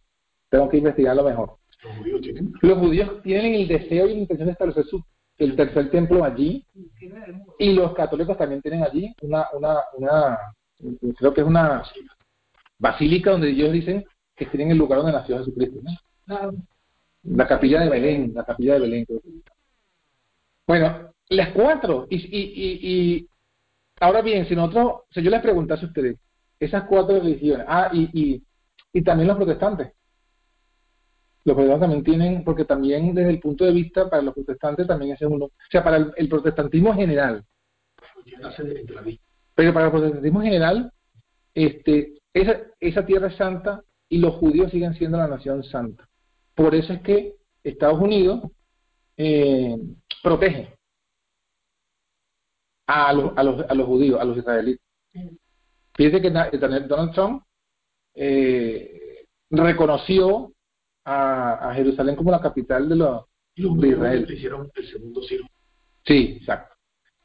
Tengo que investigarlo mejor. Los judíos tienen. Los judíos tienen el deseo y la intención de establecer su, el tercer templo allí. Y los católicos también tienen allí una, una, una creo que es una basílica donde ellos dicen que tienen el lugar donde nació Jesucristo. ¿no? La capilla de Belén, la capilla de Belén. Bueno, las cuatro. Y, y, y, y ahora bien, si nosotros, si yo les preguntase a ustedes, esas cuatro religiones, ah, y, y, y también los protestantes, los protestantes también tienen, porque también desde el punto de vista para los protestantes también es uno, o sea, para el, el protestantismo general, pero para el protestantismo general, este, esa, esa tierra es santa y los judíos siguen siendo la nación santa. Por eso es que Estados Unidos eh, protege a los, a, los, a los judíos, a los israelitas. Fíjense que Donald Trump eh, reconoció a, a, Jerusalén como la capital de, los, de Israel. Hicieron el segundo. Sí, exacto.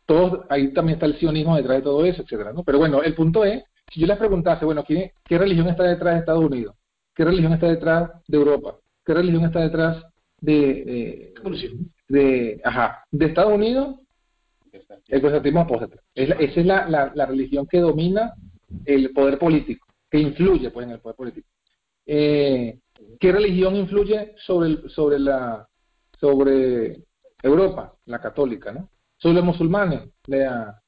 Todos, ahí también está el sionismo detrás de todo eso, etcétera, ¿no? Pero bueno, el punto es, si yo les preguntase, bueno, ¿qué, ¿qué religión está detrás de Estados Unidos? ¿Qué religión está detrás de Europa? ¿Qué religión está detrás de, de, de, ajá, de Estados Unidos? El protestantismo apóstata. Es esa es la, la, religión que domina el poder político, que influye pues, en el poder político. Eh, ¿Qué religión influye sobre, sobre, la, sobre Europa? La católica, ¿no? Sobre los musulmanes, la,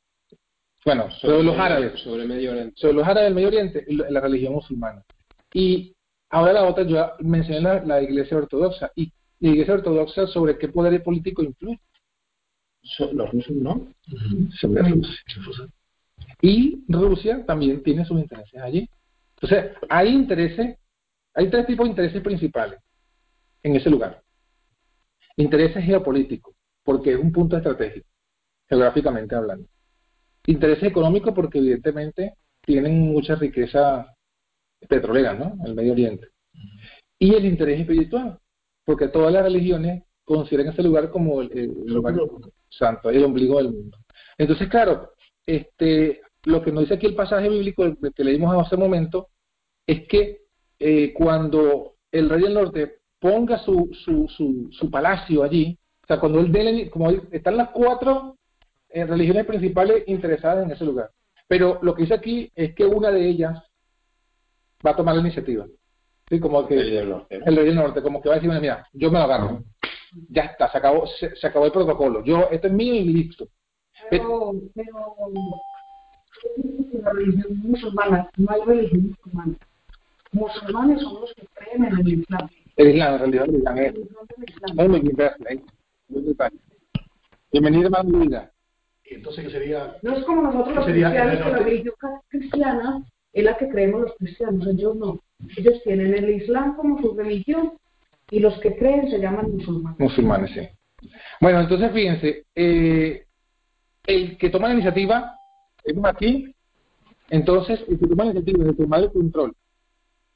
bueno, sobre, sobre los árabes. Sobre Medio Oriente. Sobre los árabes del Medio Oriente, la religión musulmana. Y ahora la otra, yo mencioné la, la Iglesia Ortodoxa. Y la Iglesia Ortodoxa, ¿sobre qué poder político influye? So, los rusos no. Uh -huh. Sobre Rusia. Y Rusia también tiene sus intereses allí. Entonces, hay intereses, hay tres tipos de intereses principales en ese lugar. Intereses geopolíticos, porque es un punto estratégico, geográficamente hablando. Intereses económicos, porque evidentemente tienen mucha riqueza petrolera, ¿no? El Medio Oriente. Y el interés espiritual, porque todas las religiones consideran ese lugar como el, el, lugar santo, el ombligo del mundo. Entonces, claro, este, lo que nos dice aquí el pasaje bíblico que leímos hace un momento es que eh, cuando el rey del norte ponga su, su, su, su palacio allí, o sea, cuando él dé, como están las cuatro eh, religiones principales interesadas en ese lugar. Pero lo que dice aquí es que una de ellas va a tomar la iniciativa. Sí, como que El rey del norte. el rey del norte, como que va a decir, mira, yo me lo agarro. Ya está, se acabó, se, se acabó el protocolo. Yo, esto es mío y listo. Pero, pero la religión musulmana, no hay religión musulmana. Musulmanes son los que creen en el Islam. El Islam, en realidad, el Islam es. Bienvenido, hermano Luisa. Entonces, ¿qué sería? No es como nosotros los Sería cristianos, que la religión cristiana es la que creemos los cristianos, ellos no. Ellos tienen el Islam como su religión y los que creen se llaman musulmanes. Musulmanes, sí. Bueno, entonces fíjense, eh, el que toma la iniciativa, vemos aquí, Entonces, el que toma la iniciativa de tomar el control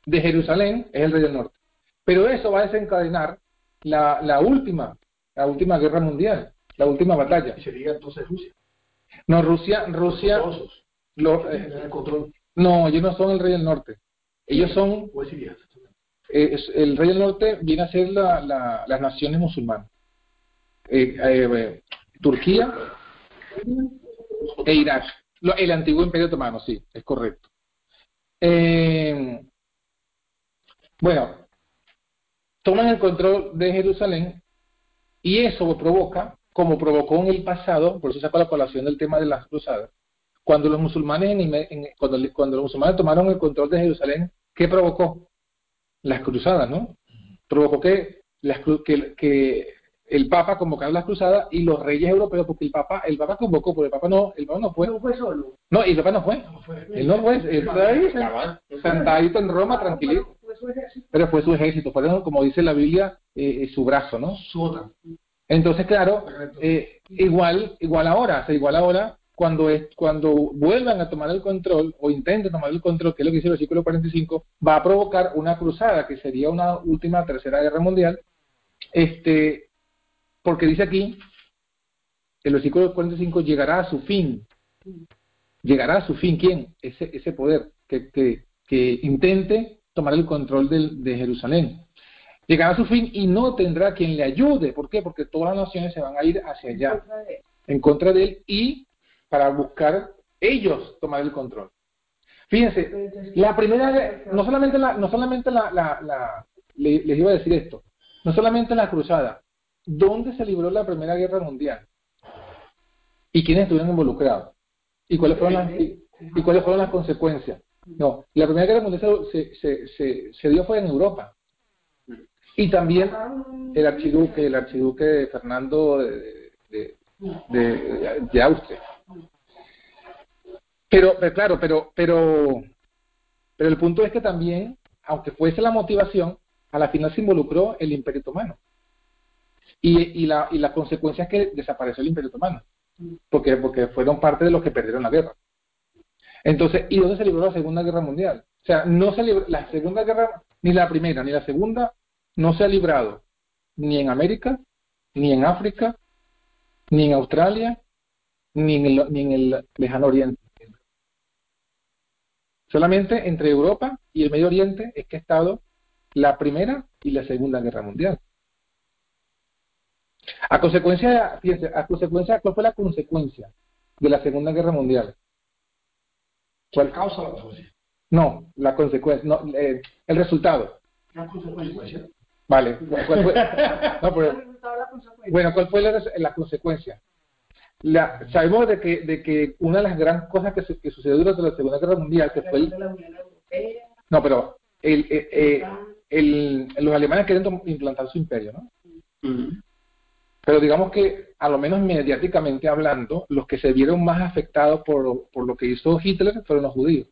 de Jerusalén es el rey del norte. Pero eso va a desencadenar la, la última, la última guerra mundial, la última batalla. Y sería entonces Rusia. No, Rusia, Rusia, Poderosos. lo- Tienen eh, no, ellos no son el rey del norte. Ellos son, O es Siria. eh, es- el rey del norte viene a ser la, la- las naciones musulmanas. Eh, Turquía e Irak. Lo- el antiguo imperio otomano, sí, es correcto. Bueno, toman el control de Jerusalén y eso provoca, como provocó en el pasado, por eso saco la colación del tema de las cruzadas, cuando los musulmanes en, en- cuando, cuando los musulmanes tomaron el control de Jerusalén, ¿qué provocó? Las cruzadas, ¿no? Provocó que, las, que, que el Papa convocara las cruzadas y los reyes europeos, porque el Papa, el Papa convocó, pero el Papa no, el Papa no fue. No fue solo. No, y el Papa no fue. No fue. Él no fue, él Estaba- sentadito en Roma. Fue ejército. Pero fue su ejército, fueron, como dice la Biblia, eh, eh, su brazo, ¿no? Su. Entonces, claro, eh, igual, igual ahora, o sea, igual ahora, cuando es, cuando vuelvan a tomar el control o intenten tomar el control, que es lo que dice el versículo 45, va a provocar una cruzada, que sería una última tercera guerra mundial, este, porque dice aquí, el versículo 45 llegará a su fin. Llegará a su fin, ¿quién? Ese, ese poder que, que, que intente tomar el control del- de Jerusalén. Llegará a su fin y no tendrá quien le ayude. ¿Por qué? Porque todas las naciones se van a ir hacia allá, en contra de él y para buscar ellos tomar el control. Fíjense, la primera, no solamente la, no solamente la, la, la- le- les iba a decir esto, no solamente la cruzada, ¿dónde se libró la primera guerra mundial? ¿Y quiénes estuvieron involucrados? ¿Y cuáles fueron las, y, y cuáles fueron las consecuencias? No, la primera guerra mundial se, se, se, se dio fue en Europa. Y también el archiduque, el archiduque Fernando de, de, de, de Austria. Pero, pero claro, pero, pero, pero el punto es que también, aunque fuese la motivación, a la final se involucró el Imperio Otomano. Y, y, la, y la consecuencia es que desapareció el Imperio Otomano, porque, porque fueron parte de los que perdieron la guerra. Entonces, ¿y dónde se libró la Segunda Guerra Mundial? O sea, no se libró, la Segunda Guerra, ni la primera, ni la segunda, no se ha librado ni en América, ni en África, ni en Australia, ni en el, ni en el lejano oriente. Solamente entre Europa y el Medio Oriente es que ha estado la Primera y la Segunda Guerra Mundial. A consecuencia, fíjense, a consecuencia, ¿cuál fue la consecuencia de la Segunda Guerra Mundial? ¿Cuál causa la? No, la consecuencia, no, eh, el resultado. ¿Qué consecuencia? Vale. ¿cuál fue? No, pero-. Bueno, ¿cuál fue la, la consecuencia? La, sabemos de que, de que una de las grandes cosas que, su- que sucedió durante la Segunda Guerra Mundial, que fue el, no, pero el, eh, eh, el- los alemanes querían implantar su imperio, ¿no? Ujú. Pero digamos que, a lo menos mediáticamente hablando, los que se vieron más afectados por, por lo que hizo Hitler fueron los judíos.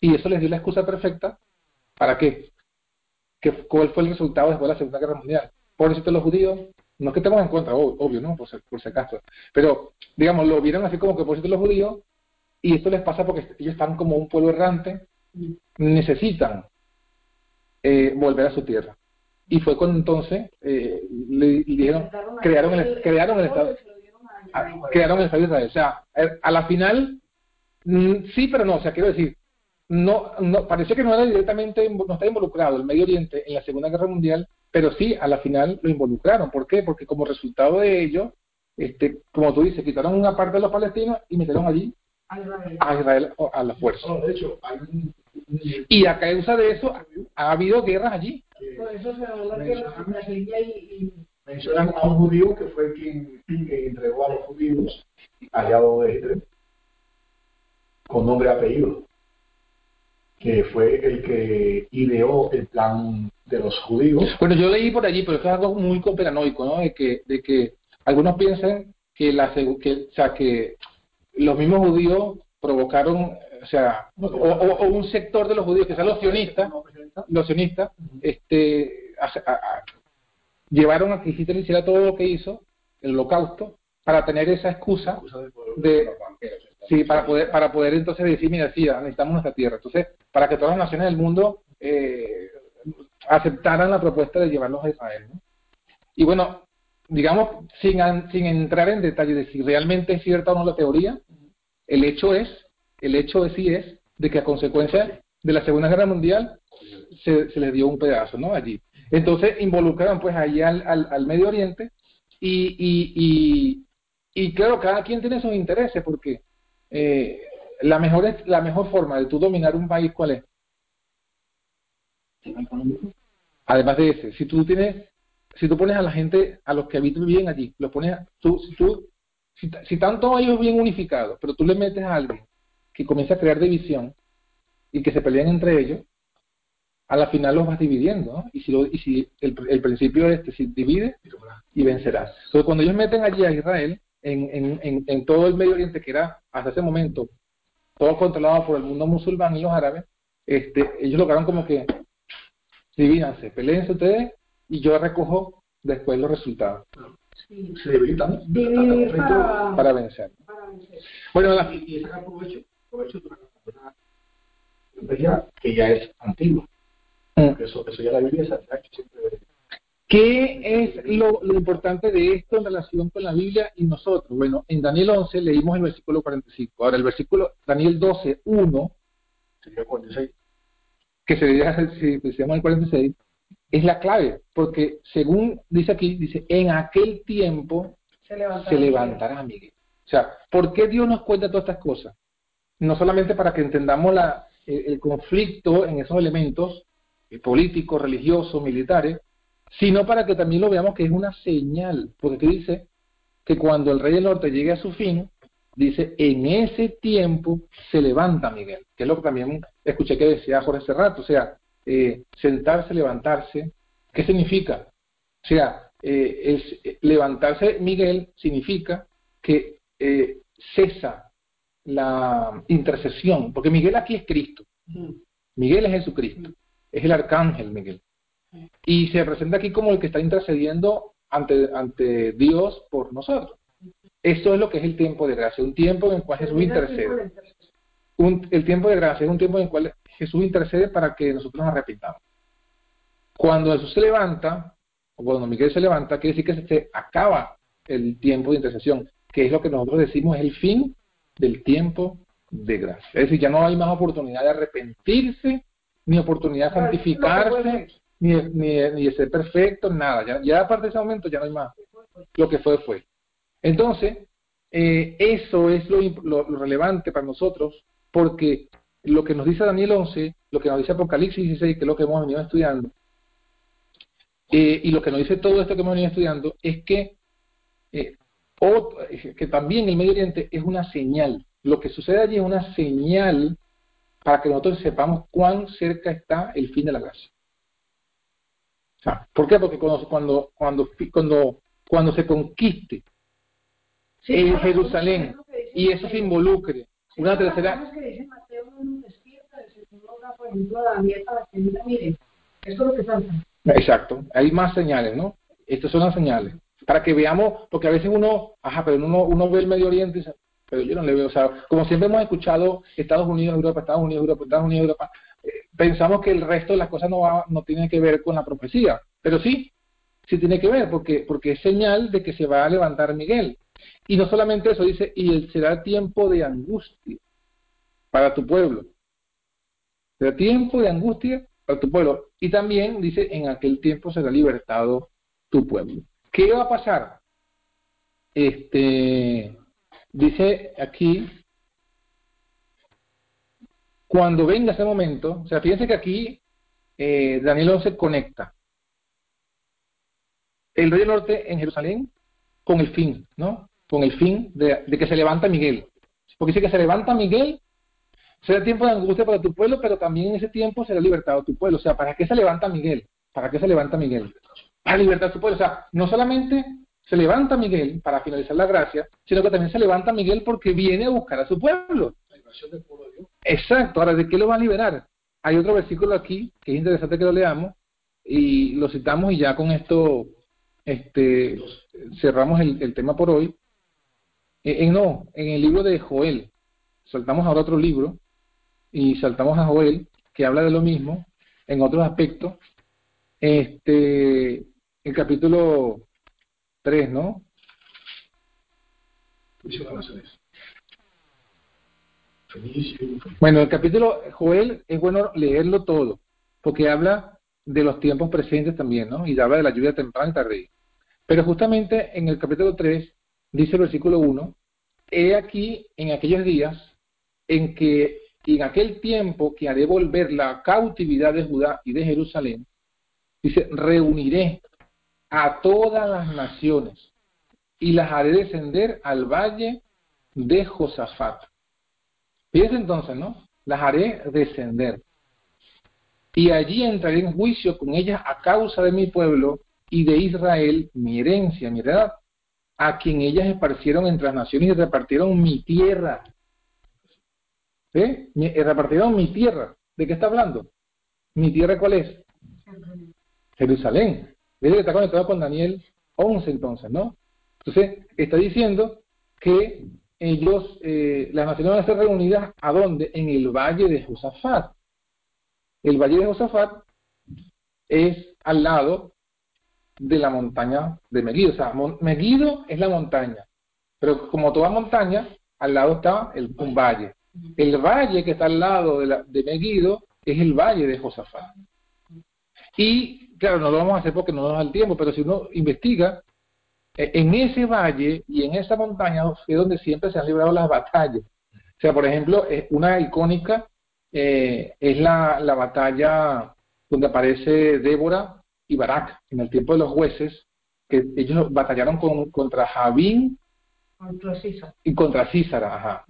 Y eso les dio la excusa perfecta. ¿Para qué? ¿Qué ¿Cuál fue el resultado después de la Segunda Guerra Mundial? Por eso los judíos, no es que estemos en contra, ob- obvio, ¿no? Por por si acaso. Pero, digamos, lo vieron así como que por eso los judíos, y esto les pasa porque ellos están como un pueblo errante, necesitan eh, volver a su tierra. Y fue cuando entonces eh, le, dijeron, crearon el, crearon el Estado, a- crearon el Estado de Israel. O sea, a la final, mm, sí, pero no. O sea, quiero decir, no, no pareció que no era directamente, no está involucrado el Medio Oriente en la Segunda Guerra Mundial, pero sí, a la final lo involucraron. ¿Por qué? Porque como resultado de ello, este, como tú dices, quitaron una parte de los palestinos y metieron allí a Israel. a Israel o- a la fuerza. No, de hecho, hay un, un- Y a causa de eso ha habido guerras allí. Por eso se habla que la y, y mencionan a un judío que fue quien entregó a los judíos, aliado de Hitler, con nombre y apellido, que fue el que ideó el plan de los judíos. Bueno, yo leí por allí, pero es algo muy conspiranoico, ¿no? De que, de que algunos piensan que, la, que, o sea, que los mismos judíos provocaron, o sea, o, o- o un sector de los judíos, que sean los sionistas, los sionistas, este, hace- a- a- llevaron a que Hitler hiciera todo lo que hizo, el holocausto, para tener esa excusa de, Sí, para poder, para poder entonces decir, mira, sí, necesitamos nuestra tierra. Entonces, para que todas las naciones del mundo eh, aceptaran la propuesta de llevarlos a Israel. Y bueno, digamos, sin, sin entrar en detalle de si realmente es cierta o no la teoría, el hecho es, el hecho de sí es, de que a consecuencia de la Segunda Guerra Mundial se, se les dio un pedazo, ¿no? Allí. Entonces involucraron pues ahí al, al, Medio Oriente y, y, y, claro, cada quien tiene sus intereses porque eh, la, mejor la mejor forma de tú dominar un país, ¿cuál es? Además de ese, si tú tienes, si tú pones a la gente, a los que habitan bien allí, los pones, tú, si tú, si, si tanto ellos bien unificados, pero tú le metes a alguien que comienza a crear división y que se pelean entre ellos, a la final los vas dividiendo. Y si, y si el, el, principio es que si divide y vencerás. Entonces, cuando ellos meten allí a Israel, en, en, en, en, todo el Medio Oriente, que era hasta ese momento todo controlado por el mundo musulmán y los árabes, este, ellos lograron como que divídanse, peleense ustedes y yo recojo después los resultados. Sí. Se debilitan para, para, vencer. Para vencer. Bueno, la, y, y sacar provecho, provecho de una que ya es antigua. Mm. Eso, eso ya la Biblia se ha hecho siempre. ¿Qué es lo, lo, importante de esto en relación con la Biblia y nosotros? Bueno, en Daniel 11 leímos el versículo 45. Ahora, el versículo Daniel 12, 1, sería 46 que se diría, si se llama el 46, es la clave, porque según dice aquí, dice, en aquel tiempo se levantará, se levantará Miguel. O sea, ¿por qué Dios nos cuenta todas estas cosas? No solamente para que entendamos la, el, conflicto en esos elementos eh, políticos, religiosos, militares, sino para que también lo veamos que es una señal, porque dice que cuando el rey del norte llegue a su fin, dice, en ese tiempo se levanta Miguel, que es lo que también escuché que decía Jorge hace rato, o sea, eh, sentarse, levantarse, ¿qué significa? O sea, eh, es, eh, levantarse Miguel significa que cesa la intercesión, porque Miguel aquí es Cristo, Miguel es Jesucristo, es el arcángel Miguel, y se presenta aquí como el que está intercediendo ante, ante Dios por nosotros. Esto es lo que es el tiempo de gracia, un tiempo en el cual Jesús intercede. Un, el tiempo de gracia es un tiempo en el cual Jesús intercede para que nosotros nos arrepintamos. Cuando Jesús se levanta, o cuando Miguel se levanta, quiere decir que se acaba el tiempo de intercesión, que es lo que nosotros decimos es el fin del tiempo de gracia. Es decir, ya no hay más oportunidad de arrepentirse, ni oportunidad de santificarse, ni, ni, ni, de ser perfecto, nada. Ya, ya a partir de ese momento ya no hay más. Lo que fue, fue. Entonces, eh, eso es lo, lo, relevante para nosotros, porque lo que nos dice Daniel 11, lo que nos dice Apocalipsis 16, que es lo que hemos venido estudiando, eh, y lo que nos dice todo esto que hemos venido estudiando, es que, eh, que también el Medio Oriente es una señal. Lo que sucede allí es una señal para que nosotros sepamos cuán cerca está el fin de la gracia. ¿Por qué? Porque cuando, cuando, cuando, cuando, cuando se conquiste en Jerusalén y eso se involucre. Una tercera. Exacto, hay más señales, ¿no? Estas son las señales. Para que veamos, porque a veces uno, ajá, pero uno, uno ve el Medio Oriente y dice, pero yo no le veo, o sea, como siempre hemos escuchado Estados Unidos, Europa, Estados Unidos, Europa, Estados Unidos, Europa, pensamos que el resto de las cosas no, va, no tienen que ver con la profecía, pero sí, sí tiene que ver, porque, porque es señal de que se va a levantar Miguel. Y no solamente eso, dice, y será tiempo de angustia para tu pueblo. Será tiempo de angustia para tu pueblo. Y también dice, en aquel tiempo será libertado tu pueblo. ¿Qué va a pasar? Este, dice aquí, cuando venga ese momento, o sea, fíjense que aquí eh, Daniel 11 conecta el rey del norte en Jerusalén con el fin, ¿no? Con el fin de, que se levanta Miguel. Porque dice que se levanta Miguel, será tiempo de angustia para tu pueblo, pero también en ese tiempo será libertado tu pueblo. O sea, ¿para qué se levanta Miguel? ¿Para qué se levanta Miguel? Para libertar tu pueblo. O sea, no solamente se levanta Miguel para finalizar la gracia, sino que también se levanta Miguel porque viene a buscar a su pueblo. Exacto. Ahora, ¿de qué lo va a liberar? Hay otro versículo aquí que es interesante que lo leamos y lo citamos y ya con esto este, cerramos el, tema por hoy. Eh, eh, no, en el libro de Joel, saltamos ahora otro libro y saltamos a Joel, que habla de lo mismo en otros aspectos. Este, el capítulo 3, ¿no? Bueno, el capítulo Joel es bueno leerlo todo, porque habla de los tiempos presentes también, ¿no? Y habla de la lluvia temprana y tardía. Pero justamente en el capítulo 3 dice el versículo 1, he aquí en aquellos días en que en aquel tiempo que haré volver la cautividad de Judá y de Jerusalén, dice, reuniré a todas las naciones y las haré descender al valle de Josafat. Fíjense entonces, ¿no? Las haré descender. Y allí entraré en juicio con ellas a causa de mi pueblo y de Israel, mi herencia, mi heredad, a quien ellas esparcieron entre las naciones y repartieron mi tierra. ¿Sí? Repartieron mi tierra. ¿De qué está hablando? ¿Mi tierra cuál es? Jerusalén. ¿Ves que está conectado con Daniel 11 entonces, ¿no? Entonces, está diciendo que ellos, eh, las naciones van a ser reunidas, ¿a dónde? En el valle de Josafat. El valle de Josafat es al lado de la montaña de Megiddo. O sea, Megiddo es la montaña, pero como toda montaña, al lado está el, un valle. El valle que está al lado de, la, de es el valle de Josafat. Y claro, no lo vamos a hacer porque no nos da el tiempo, pero si uno investiga, en ese valle y en esa montaña es donde siempre se han librado las batallas. O sea, por ejemplo, una icónica eh, es la, la batalla donde aparece Débora y Barak en el tiempo de los jueces, que ellos batallaron con, contra Javín y contra Císara, ajá.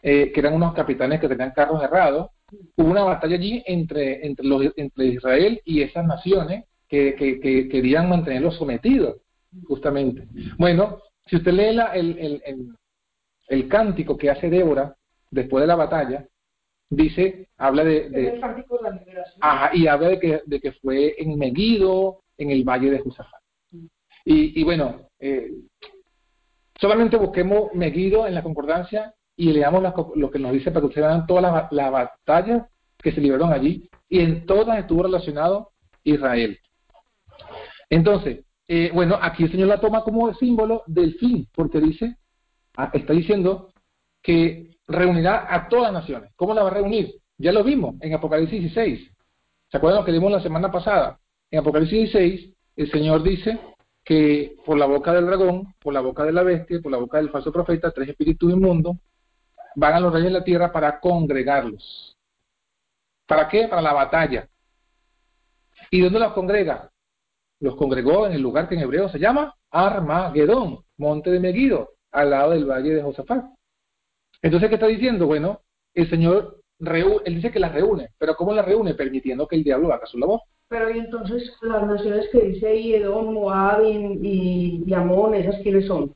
Eh, que eran unos capitanes que tenían carros errados. Hubo una batalla allí entre, entre, los, entre Israel y esas naciones que, que, querían mantenerlos sometidos, justamente. Bueno, si usted lee la, el, el, el, el cántico que hace Débora después de la batalla, dice, habla de... de ajá, y habla de que, de que fue en Megiddo, en el valle de Josafat. Y, y bueno, eh, solamente busquemos Megiddo en la concordancia y leamos lo que nos dice para que ustedes vean todas las la batallas que se libraron allí y en todas estuvo relacionado Israel. Entonces, eh, bueno, aquí el Señor la toma como símbolo del fin, porque dice, ah, está diciendo que reunirá a todas las naciones. ¿Cómo la va a reunir? Ya lo vimos en Apocalipsis 16. ¿Se acuerdan lo que vimos la semana pasada? En Apocalipsis 16, el Señor dice que por la boca del dragón, por la boca de la bestia, por la boca del falso profeta, tres espíritus inmundos, van a los reyes de la tierra para congregarlos. ¿Para qué? Para la batalla. ¿Y dónde los congrega? Los congregó en el lugar que en hebreo se llama Armagedón, monte de Megiddo, al lado del valle de Josafat. Entonces, ¿qué está diciendo? Bueno, el Señor, él dice que las reúne, pero ¿cómo las reúne? Permitiendo que el diablo haga su labor. Pero y entonces las naciones que dice ahí, Edom, Moab y, y, Amón, ¿esas quiénes son?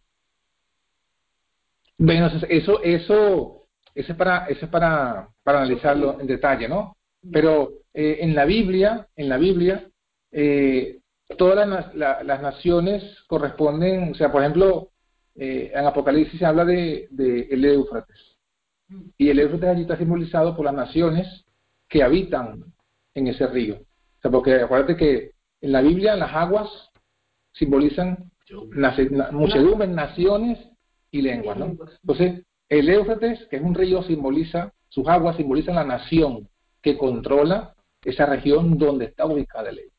Bueno, eso, eso, eso es para, eso es para, para analizarlo en detalle, ¿no? Pero eh, en la Biblia, en la Biblia, eh, todas las, naciones corresponden, o sea, por ejemplo, eh, en Apocalipsis se habla de, el Éufrates. Y el Éufrates allí está simbolizado por las naciones que habitan en ese río. O sea, porque acuérdate que en la Biblia las aguas simbolizan muchedumbres, naciones y lenguas, ¿no? Entonces, el Éufrates, que es un río, simboliza, sus aguas simbolizan la nación que controla esa región donde está ubicada el.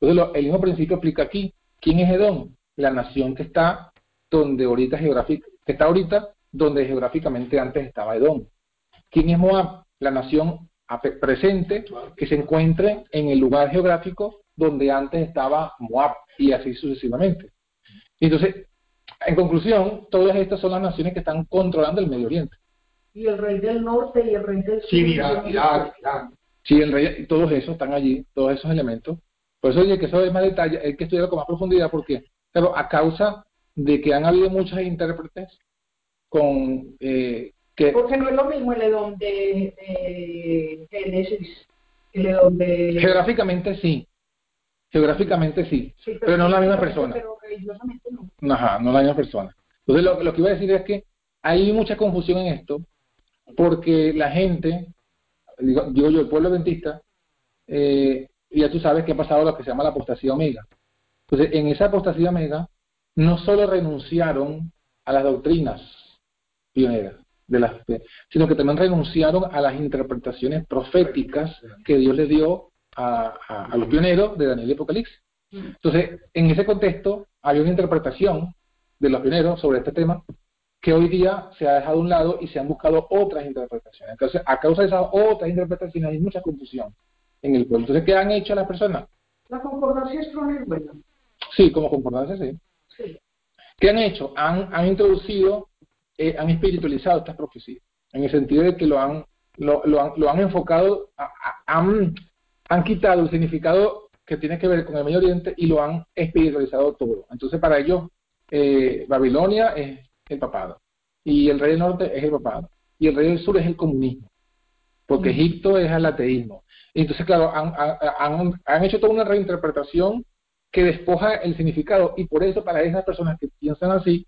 Entonces, el mismo principio aplica aquí. ¿Quién es Edom? La nación que está donde ahorita geográfica, que está ahorita donde geográficamente antes estaba Edom. ¿Quién es Moab? La nación presente que se encuentre en el lugar geográfico donde antes estaba Moab y así sucesivamente. Entonces, en conclusión, todas estas son las naciones que están controlando el Medio Oriente. Y el rey del norte y el rey del sur. Sí, mira, mira, Sí, el rey, todos esos están allí, todos esos elementos. Por eso, oye, que eso es más detalle, hay que estudiarlo con más profundidad porque, a causa de que han habido muchos intérpretes con eh, que... Porque no es lo mismo el Edom de, de Génesis, el Edom de... Geográficamente sí, geográficamente sí, pero, no es la misma persona. Pero religiosamente no. Ajá, no es la misma persona. Entonces lo, lo que iba a decir es que hay mucha confusión en esto, porque la gente, digo, digo yo, el pueblo adventista, eh, ya tú sabes que ha pasado lo que se llama la apostasía omega. Entonces, en esa apostasía omega, no solo renunciaron a las doctrinas pioneras, de las, sino que también renunciaron a las interpretaciones proféticas que Dios le dio a, a, a los pioneros de Daniel y Apocalipsis. Entonces, en ese contexto, había una interpretación de los pioneros sobre este tema que hoy día se ha dejado a un lado y se han buscado otras interpretaciones. Entonces, a causa de esas otras interpretaciones hay mucha confusión en el pueblo. Entonces, ¿qué han hecho las personas? La concordancia es buena. Sí, como concordancia, sí. Sí. ¿Qué han hecho? Han, han introducido, eh, han espiritualizado estas profecías, en el sentido de que lo han, lo, lo han, lo han enfocado, a- a- han, han quitado el significado que tiene que ver con el Medio Oriente y lo han espiritualizado todo. Entonces, para ellos, eh, Babilonia es el papado, y el rey del norte es el papado, y el rey del sur es el comunismo, porque Egipto es el ateísmo. Y entonces, claro, han, han, han- han hecho toda una reinterpretación que despoja el significado, y por eso para esas personas que piensan así,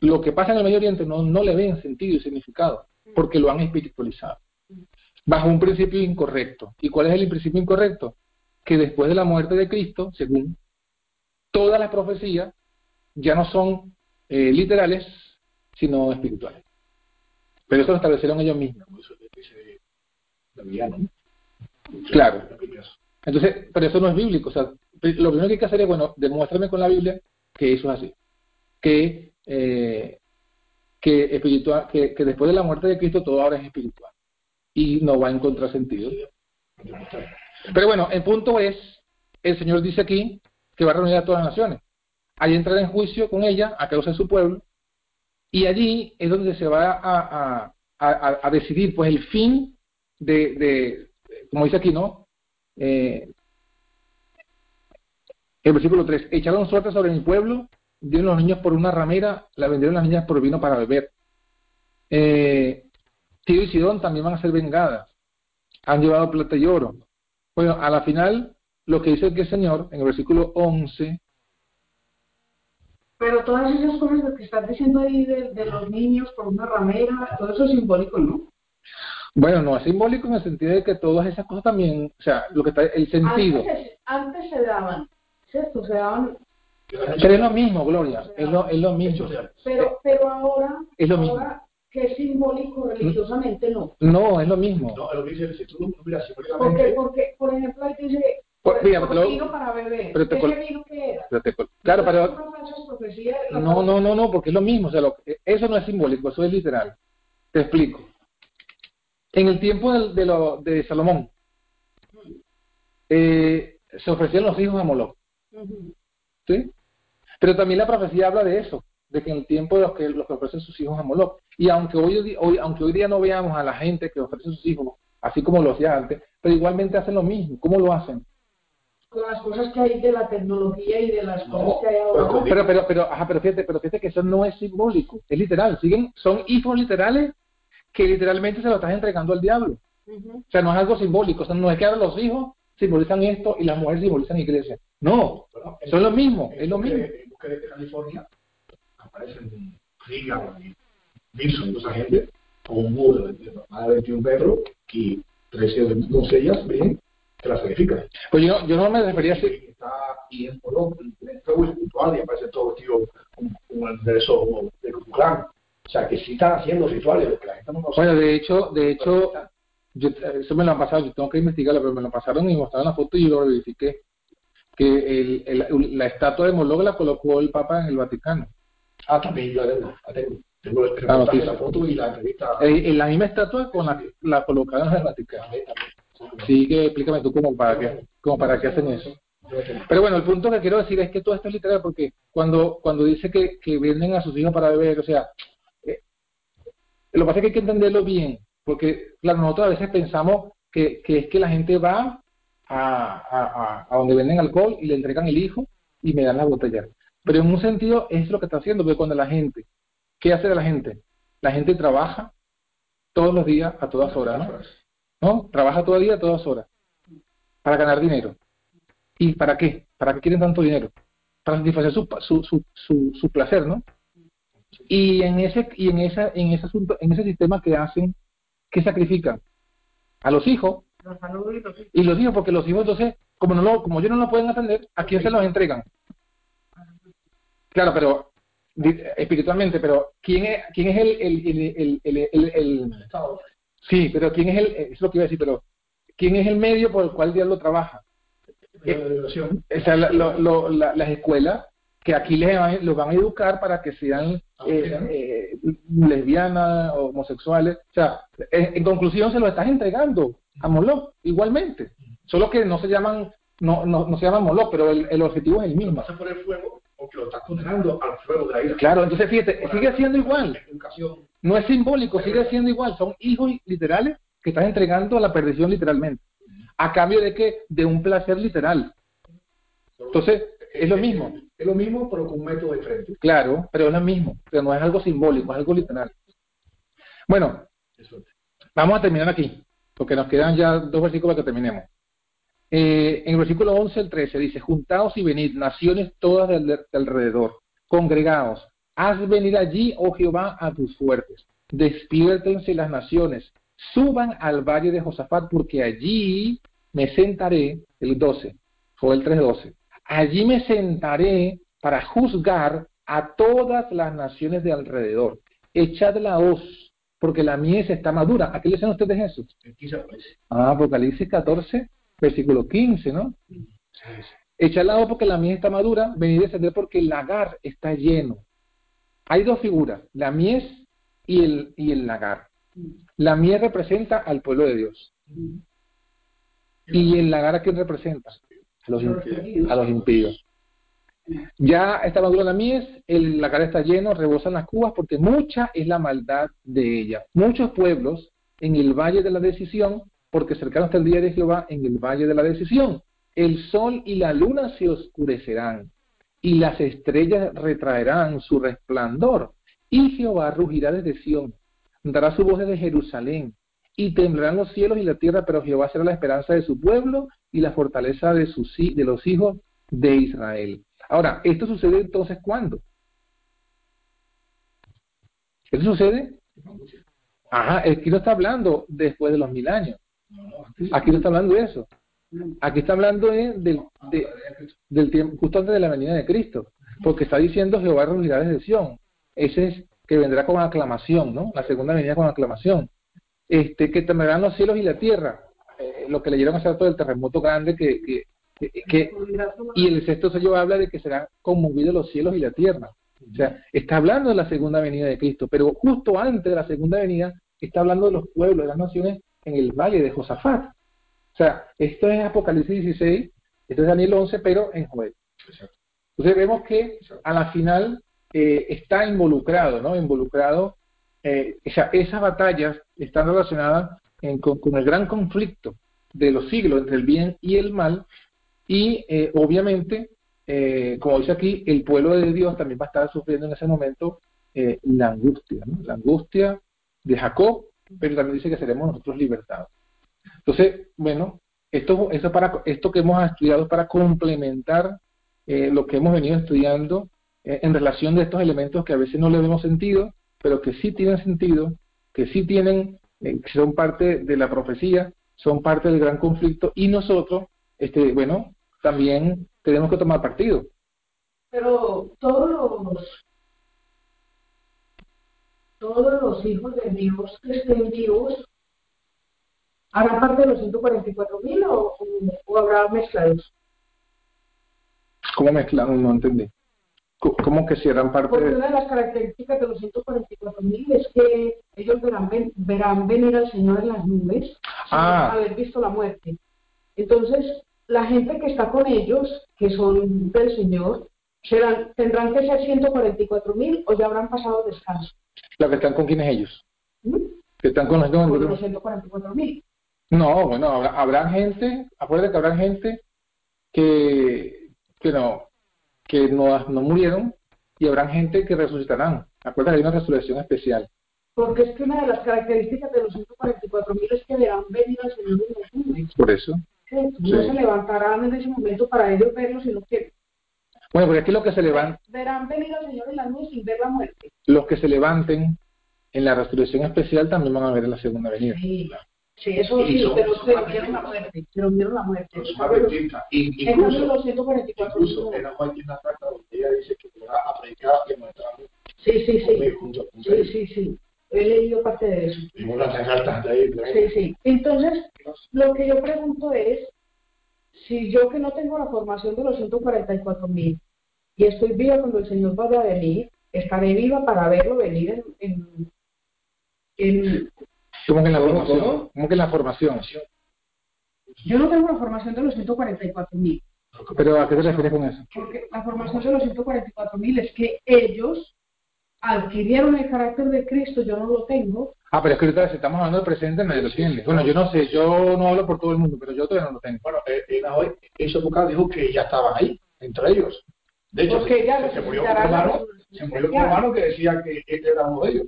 lo que pasa en el Medio Oriente no, no le ven sentido y significado, porque lo han espiritualizado, bajo un principio incorrecto. ¿Y cuál es el principio incorrecto? Que después de la muerte de Cristo, según todas las profecías, ya no son eh, literales, sino espirituales. Pero eso lo establecieron ellos mismos. Como eso que dice Davidiano, ¿no? Claro. Entonces, pero eso no es bíblico. O sea, lo primero que hay que hacer es, bueno, demuéstrame con la Biblia que eso es así. Que, eh, que, espiritual, que, que después de la muerte de Cristo todo ahora es espiritual. Y no va a encontrar sentido. Pero bueno, el punto es, el Señor dice aquí que va a reunir a todas las naciones. Allí entrará en juicio con ella a causa de su pueblo. Y allí es donde se va a, a, a, a decidir pues el fin de, de, como dice aquí, ¿no? Eh, el versículo 3, echaron suerte sobre mi pueblo, dieron los niños por una ramera, la vendieron las niñas por vino para beber. Eh, y Sidón también van a ser vengadas. Han llevado plata y oro. Bueno, a la final, lo que dice el Señor, en el versículo 11, Pero todas esas cosas que estás diciendo ahí de, de los niños por una ramera, todo eso es simbólico, ¿no? Bueno, no es simbólico en el sentido de que todas esas cosas también, o sea, lo que está, el sentido. Antes, se- antes se daban, ¿cierto? Se daban, Pero es lo mismo, Gloria, es lo, es lo mismo. pero, pero ahora, Es lo mismo. ahora que es simbólico religiosamente, no. No, es lo mismo. No, lo que dice, si tú lo miras Porque, simbólicamente, porque por ejemplo, ahí dice, mira, por lo- vino para beber. pero te ¿Ese col- vino qué era? Pero te- Claro, pero No, no, no, no, porque es lo mismo. O sea, lo- eso no es simbólico, eso es literal. Te explico. En el tiempo de, lo- de Salomón, eh, se ofrecían los hijos a Moloch. ¿sí? Pero también la profecía habla de eso, de que en el tiempo de los que, los que ofrecen sus hijos a Moloch. Y aunque hoy, hoy, aunque hoy día no veamos a la gente que ofrece sus hijos, así como lo hacía antes, pero igualmente hacen lo mismo. ¿Cómo lo hacen? Con las cosas que hay de la tecnología y de las No, cosas que hay ahora. Pero, pero, pero, ajá, pero fíjate, pero fíjate que eso no es simbólico, es literal. Siguen, son hijos literales que literalmente se lo estás entregando al diablo. Ujú. O sea, no es algo simbólico. O sea, no es que ahora los hijos simbolizan esto y las mujeres simbolizan iglesia. No, bueno, son lo mismo, es lo mismo. de- En busca de California aparecen Reagan y Wilson, toda esa gente, con un muro de más de 21 metros y 13 doncellas, bien, que la sacrifican. Pues yo, yo no me refería así. Y está y en Morón, en el espiritual, y aparece todo vestido con el verso de Kukulán. O sea, que sí están haciendo rituales, lo que la gente no sabe. Bueno, de hecho, de hecho, yo, eso me lo han pasado, yo tengo que investigarlo, pero me lo pasaron y mostraron la foto y yo lo verifiqué. Que el, el- la estatua de Moloch la colocó el Papa en el Vaticano. Ah, también yo la tengo, la tengo. Tengo el La foto y la entrevista. Eh, en la misma estatua con la, la colocaron en el Vaticano. También, también. Sí, que explícame tú cómo para qué, como para qué hacen eso. Pero bueno, el punto que quiero decir es que todo esto es literal porque cuando, cuando dice que, que venden a sus hijos para beber, o sea, lo que pasa es que hay que entenderlo bien, porque claro, nosotros a veces pensamos que, es que la gente va a, a, donde venden alcohol y le entregan el hijo y me dan la botella. Pero en un sentido es lo que está haciendo, porque cuando la gente, ¿qué hace la gente? La gente trabaja todos los días a todas horas, ¿no? Trabaja todo el día a todas horas para ganar dinero. ¿Y para qué? ¿Para qué quieren tanto dinero? Para satisfacer su, su, su, su placer, ¿no? Y en ese y en esa en ese asunto, en ese sistema que hacen ¿qué sacrifican? A los hijos. Y los hijos. Y los hijos, porque los hijos entonces, como no lo, como ellos no lo pueden atender, ¿a quién se los entregan? Claro, pero espiritualmente, pero ¿quién es, quién es el, el, el, el, el- el- el- Estado. sí, pero quién es el, es lo que iba a decir, pero ¿quién es el medio por el cual el diablo trabaja? la liberación. O sea, la- lo- lo- la- las escuelas que aquí les van, los van a educar para que sean eh, eh, lesbianas, homosexuales. O sea, en, en conclusión se lo estás entregando a Moloch igualmente. Solo que no se llaman, no, no, no se llaman Moloch, pero el, el objetivo es el mismo. pasa por el fuego porque lo estás condenando al fuego de la ira. Claro, entonces fíjate, sigue siendo igual. No es simbólico, sigue siendo igual. Son hijos literales que estás entregando a la perdición literalmente. A cambio de que de un placer literal. Entonces, es lo mismo. Es lo mismo, pero con un método diferente. Claro, pero es lo mismo. Pero no es algo simbólico, es algo literal. Bueno, vamos a terminar aquí, porque nos quedan ya dos versículos para que terminemos. Eh, en el versículo 11 al 13 dice, juntaos y venid, naciones todas de, de alrededor, congregaos, haz venir allí, oh Jehová, a tus fuertes, despiértense las naciones, suban al valle de Josafat, porque allí me sentaré, el 12, fue el 3.12, allí me sentaré para juzgar a todas las naciones de alrededor, echad la hoz, porque la mies está madura. ¿A qué le dicen ustedes eso? Aparece. Ah, Apocalipsis 14, versículo 15, ¿no? Echad la hoz porque la mies está madura, venid a descender porque el lagar está lleno. Hay dos figuras, la mies y el, y el lagar. La mies representa al pueblo de Dios. ¿Y el lagar a quién representa? A los, impíos. A los impíos. Ya está madura la mies, el lagar está lleno, rebosan las cubas porque mucha es la maldad de ella. Muchos pueblos en el valle de la decisión, porque cercano está el día de Jehová en el valle de la decisión. El sol y la luna se oscurecerán y las estrellas retraerán su resplandor. Y Jehová rugirá desde Sión, dará su voz desde Jerusalén, y temblarán los cielos y la tierra, pero Jehová será la esperanza de su pueblo y la fortaleza de, sus, de los hijos de Israel. Ahora, ¿esto sucede entonces cuándo? ¿Esto sucede? Ajá, aquí no está hablando después de los mil años. Aquí no está hablando de eso. Aquí está hablando de- del, de- del tiempo, justo antes de la venida de Cristo. Porque está diciendo Jehová reunirá desde Sión. Ese es que vendrá con aclamación, ¿no? La segunda venida con aclamación. Este, que temblarán los cielos y la tierra. Eh, lo que leyeron hace rato del terremoto grande que, que, que, que- y el sexto sello habla de que serán conmovidos los cielos y la tierra. O sea, está hablando de la segunda venida de Cristo, pero justo antes de la segunda venida está hablando de los pueblos, de las naciones en el valle de Josafat. O sea, esto es Apocalipsis 16, esto es Daniel 11, pero en Joel. Entonces vemos que a la final eh, está involucrado, ¿no? Involucrado, eh, esa- esas batallas están relacionadas en- con, con el gran conflicto de los siglos entre el bien y el mal, y eh, obviamente, eh, como dice aquí, el pueblo de Dios también va a estar sufriendo en ese momento eh, la angustia, ¿no? La angustia de Jacob, pero también dice que seremos nosotros libertados. Entonces, bueno, esto, eso para, esto que hemos estudiado es para complementar eh, lo que hemos venido estudiando eh, en relación de estos elementos que a veces no le vemos sentido, pero que sí tienen sentido, que sí tienen, eh, son parte de la profecía, son parte del gran conflicto y nosotros, este, bueno, también tenemos que tomar partido. Pero todos los todos los hijos de Dios que estén vivos harán parte de los 144 mil o, o, o habrá mezclados. ¿Cómo mezclamos? No entendí. ¿Cómo que si eran parte Porque de...? una de las características de los 144 mil es que ellos verán, ven- verán venir al Señor en las nubes sin Ah. haber visto la muerte. Entonces, la gente que está con ellos, que son del Señor, serán, tendrán que ser 144 mil o ya habrán pasado descanso. Los que están con quiénes ellos. ¿Mm? Que están con los Con los 144 mil. No, bueno, habrá, habrá gente, acuérdate que habrá gente que, que no, que no, no murieron y habrá gente que resucitarán. Acuérdate, hay una resurrección especial. Porque es que una de las características de los 144 mil es que verán Señor en las nubes. Por eso. No Sí. se levantarán en ese momento para ellos verlo, sino que Bueno, porque es que los que se levanten, verán venir al Señor en las nubes sin ver la muerte. los que se levanten en la resurrección especial también van a ver en la segunda venida. Sí, sí, eso sí, son- pero, son pero vieron la muerte, pero vieron la muerte. Y- En cambio, Incluso, los 144 incluso en la una carta donde ella dice que va a predicar y a nuestra Sí, sí, sí. junto con Sí, sí, sí. He leído parte de eso. Y una carta de ahí. Sí, sí. Entonces, lo que yo pregunto es, si yo que no tengo la formación de los 144 mil y estoy viva cuando el Señor vaya a venir, estaré viva para verlo venir en... en, en- ¿Cómo que en la ¿Cómo, formación? cómo? ¿Cómo que en la formación? yo no tengo la formación de los 144 mil, ¿Pero a qué te refieres con eso? porque la formación de los 144 mil es que ellos adquirieron el carácter de Cristo, yo no lo tengo, Ah, pero es que ahorita si estamos hablando del presente, nadie lo tiene. Bueno, yo no sé, yo no hablo por todo el mundo, pero yo todavía no lo tengo. Bueno, eh, en hoy, esa época dijo que ya estaban ahí, entre ellos. De hecho, porque se, ya se murió la hermano, se murió un especial. hermano que decía que él era uno de ellos.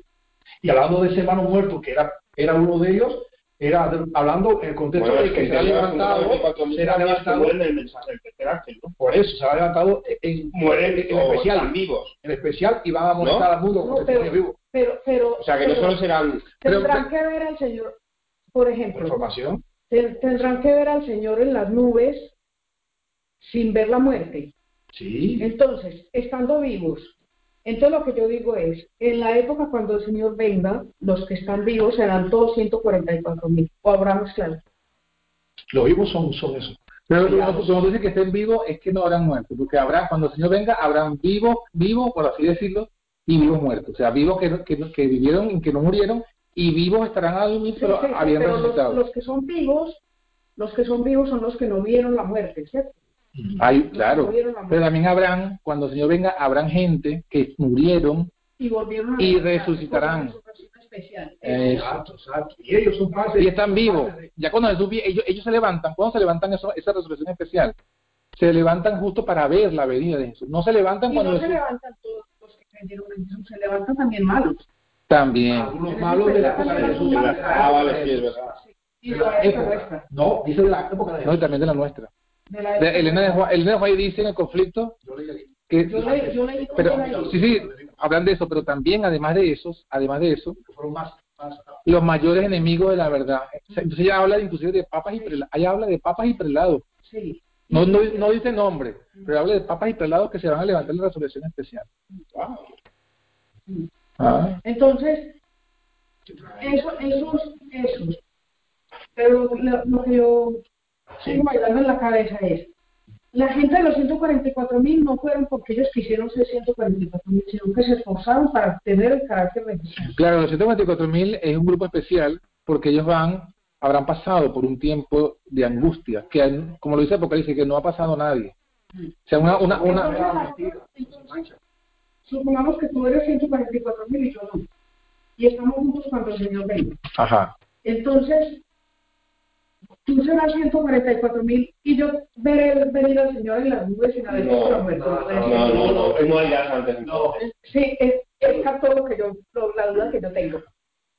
Y hablando de ese hermano muerto, que era, era uno de ellos, era hablando en el contexto Bueno, de que que será tenía levantado, 144.000 será que levantado, en el mensaje del tercer ángel, ¿no? por eso, será levantado en, Mueren en, especial, vivos. en especial, y van a molestar al mundo No, con el pero- vivo. Pero, pero, O sea, que no solo serán... Pero- tendrán que ver al Señor, por ejemplo, Información. ten- tendrán que ver al Señor en las nubes sin ver la muerte. Sí. Entonces, estando vivos, entonces lo que yo digo es, en la época cuando el Señor venga, los que están vivos serán todos 144 mil, o habrá mezclado. Los vivos son, son eso. Pero cuando dices que estén vivos, es que no habrán muerto, porque habrá, cuando el Señor venga, habrán vivos, vivos, por así decirlo, y vivos muertos. O sea, vivos que, que, que vivieron y que no murieron, y vivos estarán Sí, sí, sí, habían pero los, resucitado. los que son vivos, los que son vivos son los que no vieron la muerte, ¿cierto? Hay, claro. Pero también habrán, cuando el Señor venga, habrán gente que murieron y volvieron a y resucitar resucitarán. Exacto, exacto. Y ellos son parte y están vivos. Ya cuando Jesús ellos, ellos se levantan, cuando se levantan eso, esa resurrección especial, se levantan justo para ver la venida de Jesús. No se levantan Y cuando no se Jesús levantan todos los que creyeron en Jesús, se levantan también malos. también. Algunos malos de la época de Jesús. Ah, vale, sí, es verdad. Y de la época nuestra. No, dice de la época de No, y Jesús. también de la nuestra. De la De- Elena de Juan, Elena de Juan dice en el conflicto Yo leí aquí. que Yo leí, yo leí como pero sí sí hablan de eso pero también además de esos además de eso que fueron más, más los mayores enemigos de la verdad. Entonces ella habla inclusive de papas y prelados ella habla de papas y prelados. Sí. no, no no dice nombre pero habla de papas y prelados que se van a levantar en la resurrección especial. Ah, Entonces, eso, esos, esos. Pero lo, lo que yo sigo bailando en la cabeza es, la gente de los 144 mil no fueron porque ellos quisieron ser 144 mil, sino que se esforzaron para tener el carácter de Jesús. claro los 124 mil es un grupo especial porque ellos van habrán pasado por un tiempo de angustia que han- como lo dice Apocalipsis que no ha pasado nadie o sea una una, una Entonces, entonces, supongamos que tú eres 144 mil y yo no. Y estamos juntos cuando el Señor venga. ajá Entonces, tú serás 144 mil y yo veré venir al Señor en las nubes sin haber no, no, ser. No, no, no, no irás antes. No, Sí, es, es todo lo que yo, lo- la duda que yo tengo.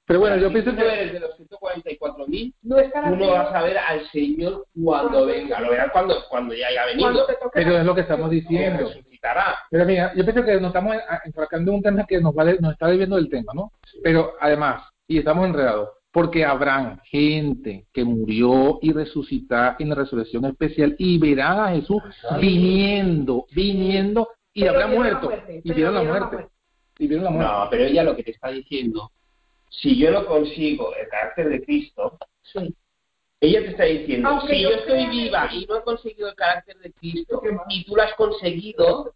pero bueno yo pienso no que de los 144.000, No es tú no vas a ver al Señor cuando venga. Lo verás cuando, cuando ya haya venido. pero es lo que estamos diciendo resucitará. Pero mira, yo pienso que nos estamos enfrascando en un tema que nos, vale, nos está debiendo del tema, ¿no? Pero además, y estamos enredados, porque habrán gente que murió y resucitará en la resurrección especial y verán a Jesús viniendo, viniendo y Pero la muerto. muerte, Y vieron la muerte. muerte. Y vieron la muerte. No, pero ella lo que te está diciendo, si yo no consigo el carácter de Cristo, Sí. ella te está diciendo, Aunque si yo yo estoy viva y no he conseguido el carácter de Cristo y tú lo has conseguido,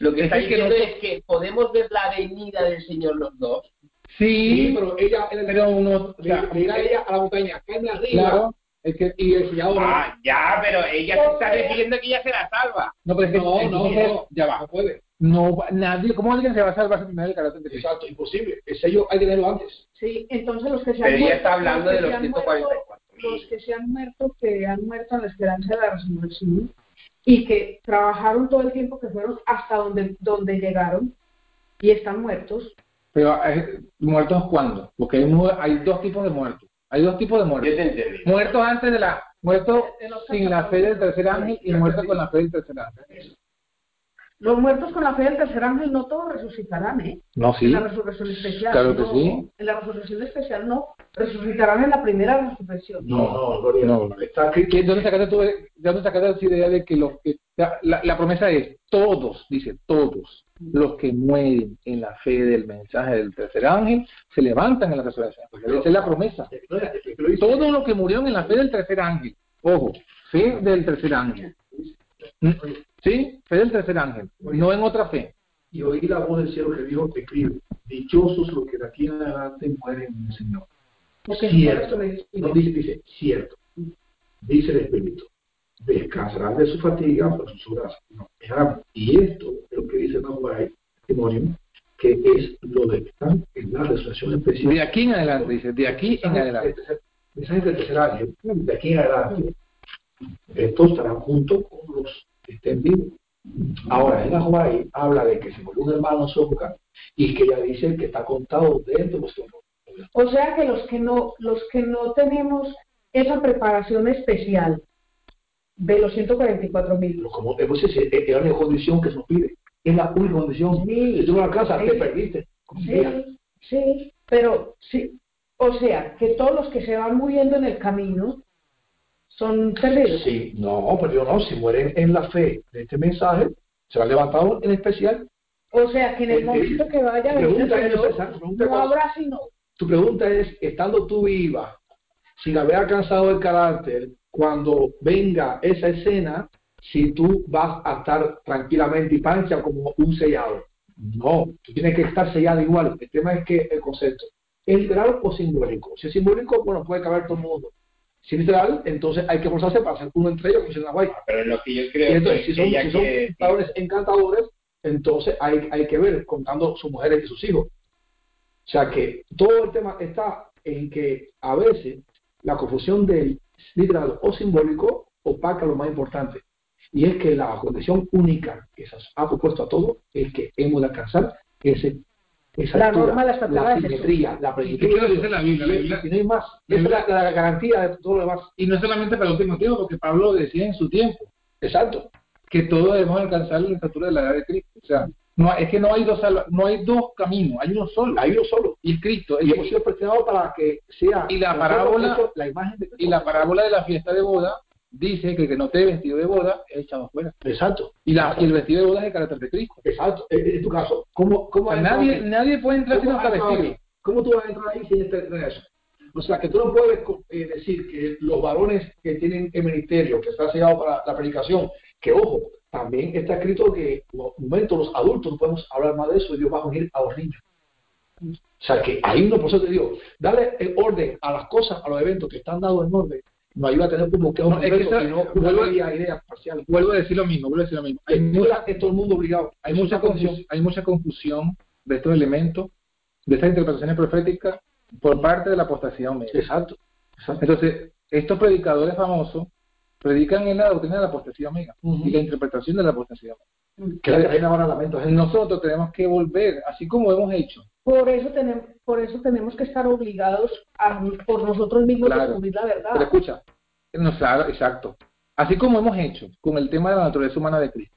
lo que Es está que diciendo no- es que podemos ver la venida del Señor los dos. Sí, Sí, pero ella, pero uno, o sea, le dirá a ella a la montaña, cállame arriba, claro, es que, y el Señor Ah, ya, pero ella se está refiriendo que ella será salva. no, pero es que, no, no, no, ya va, no puede. no, nadie, ¿cómo alguien se va a salvar sin tener el carácter de? Exacto, imposible. El sello hay que tenerlo antes. Sí, entonces los que se han Pero ella muerto, está hablando de los se han 144. muerto, los que se han muerto, que han muerto en la esperanza de la resurrección y que trabajaron todo el tiempo que fueron hasta donde, donde llegaron y están muertos. Pero, eh, ¿muertos cuándo? Porque hay, hay dos tipos de muertos. Hay dos tipos de Yo muertos. te entendí. Muertos antes de la... Muertos sin la fe del tercer ángel y muertos con la fe del tercer ángel. Los muertos con la fe del tercer ángel no todos resucitarán, ¿eh? No, sí. En la resurrección especial. Claro que no, sí. En la resurrección especial no. Resucitarán en la primera resurrección. No, no, Gloria. No. Está ¿Qué- qué- ¿Dónde sacaste, tú, de dónde sacaste esa idea de que los que... La, promesa es, todos, dice, todos los que mueren en la fe del mensaje del tercer ángel se levantan en la resurrección. Esa es la promesa. Lo. Todos los que murieron en la fe del tercer ángel. Ojo, fe del tercer ángel. ¿Mm? ¿Sí? Fe del tercer ángel. No en otra fe. Y oí la voz del cielo que dijo, escribe, dichosos los que de aquí en adelante mueren en el Señor. Porque Cierto. No dice, dice, cierto. Dice el Espíritu. Descansarán de su fatiga por sus horas. No, y esto es lo que dice Nahuay, testimonio, que es lo de estar en la resurrección especial. De aquí en adelante, dice, de aquí en adelante. Mensaje del tercer año, de aquí en adelante, estos estarán juntos con los estén vivos. Ahora, en Nahuay habla de que se murió un hermano época y que ella dice que está contado dentro de nuestro O sea que los que no, los que no tenemos esa preparación especial de los 144 mil. Pero como hemos dicho, es la única condición que se nos pide. Es la única condición. Sí. Si tú no alcanzas, Sí. te perdiste. Sí, sí, pero sí, o sea que todos los que se van muriendo en el camino son perdidos. Sí, no, pero yo no. Si mueren en la fe de este mensaje, se van levantados en especial. O sea que en el Eh, momento que vaya a venir no habrá sino Tu pregunta es, estando tú viva, sin haber alcanzado el carácter, cuando venga esa escena, si tú vas a estar tranquilamente y pancha como un sellado. No, tú tienes que estar sellado igual. El tema es que el concepto, ¿es literal o simbólico? Si es simbólico, bueno, puede caber todo el mundo. Literal, entonces hay que esforzarse para hacer uno entre ellos, como dice Nahuay. Pero en lo que yo Y creo entonces, que si son, si son quiere- padres encantadores, entonces hay, hay que ver contando sus mujeres y sus hijos. O sea que todo el tema está en que a veces la confusión del literal o simbólico opaca lo más importante. Y es que la condición única que se ha propuesto a todos es que hemos de alcanzar ese, esa La altura, norma, la estatura la simetría, la plenitud. ¿Qué dice la Biblia? La Biblia- Y no hay más. Es la, la garantía de todo lo demás. Y no solamente para el último tiempo, porque Pablo decía en su tiempo Exacto. que todos debemos alcanzar la estatura de la edad de Cristo. O sea, no, es que no hay dos no hay dos caminos, hay uno solo. Hay uno solo. Y es Cristo. Y hemos sido predestinados para que sea Y la parábola- la imagen de Cristo. Y la parábola de la fiesta de boda dice que el que no esté vestido de boda es echado afuera. Exacto. Y, la, y el vestido de boda es el carácter de Cristo. Exacto. En, en tu caso, ¿cómo, cómo O sea, nadie, aquí? nadie puede entrar si ¿Cómo no has está entrado vestido. aquí? ¿Cómo tú vas a entrar ahí sin tener eso? O sea, que tú no puedes eh, decir que los varones que tienen el ministerio, que está sellado para la predicación, que ojo, también está escrito que en los momentos los adultos no podemos hablar más de eso y Dios va a unir a los niños. O sea, que ahí uno, por eso te digo, darle el orden a las cosas, a los eventos que están dados en orden, nos ayuda a tener un bloqueo No, es que esa- y no vuelvo- idea parcial. Vuelvo a decir lo mismo, vuelvo a decir lo mismo. Hay mucha, es todo el mundo obligado. hay mucha, confusión, hay mucha confusión de estos elementos, de estas interpretaciones proféticas por parte de la apostasía omega. Exacto. Exacto. Entonces, estos predicadores famosos predican en la doctrina de la apostasía omega Ujú. y la interpretación de la apostasía omega. Que la reina ahora lamento. Nosotros tenemos que volver, así como hemos hecho, por eso tenemos, por eso tenemos que estar obligados a por nosotros mismos Claro. descubrir la verdad. Pero escucha, nos haga- exacto. Así como hemos hecho con el tema de la naturaleza humana de Cristo,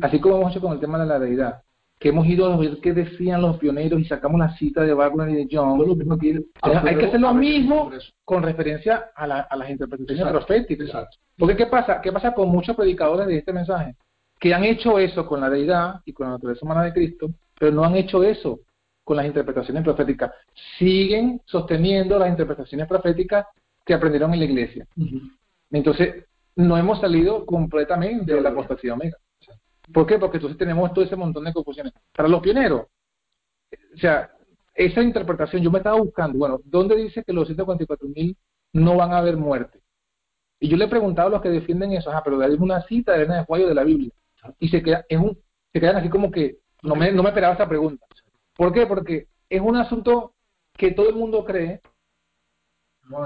así como hemos hecho con el tema de la deidad, que hemos ido a ver qué decían los pioneros y sacamos la cita de Wagner y de John, No es lo mismo que ir a- hay que hacer lo a- mismo con referencia a, la- a las interpretaciones Exacto. proféticas. Exacto. Porque ¿qué pasa? ¿Qué pasa con muchos predicadores de este mensaje? Que han hecho eso con la deidad y con la naturaleza humana de Cristo, pero no han hecho eso con las interpretaciones proféticas. Siguen sosteniendo las interpretaciones proféticas que aprendieron en la iglesia. Entonces, no hemos salido completamente de la apostasía omega. ¿Por qué? Porque entonces tenemos todo ese montón de confusiones. Para los pioneros, o sea, esa interpretación, yo me estaba buscando, bueno, ¿dónde dice que los 144 mil no van a haber muerte? Y yo le he preguntado a los que defienden eso, ah, pero de una cita de Elena de Juayo de la Biblia. Y se, queda, es un, se quedan así como que no me, no me esperaba esa pregunta. ¿Por qué? Porque es un asunto que todo el mundo cree,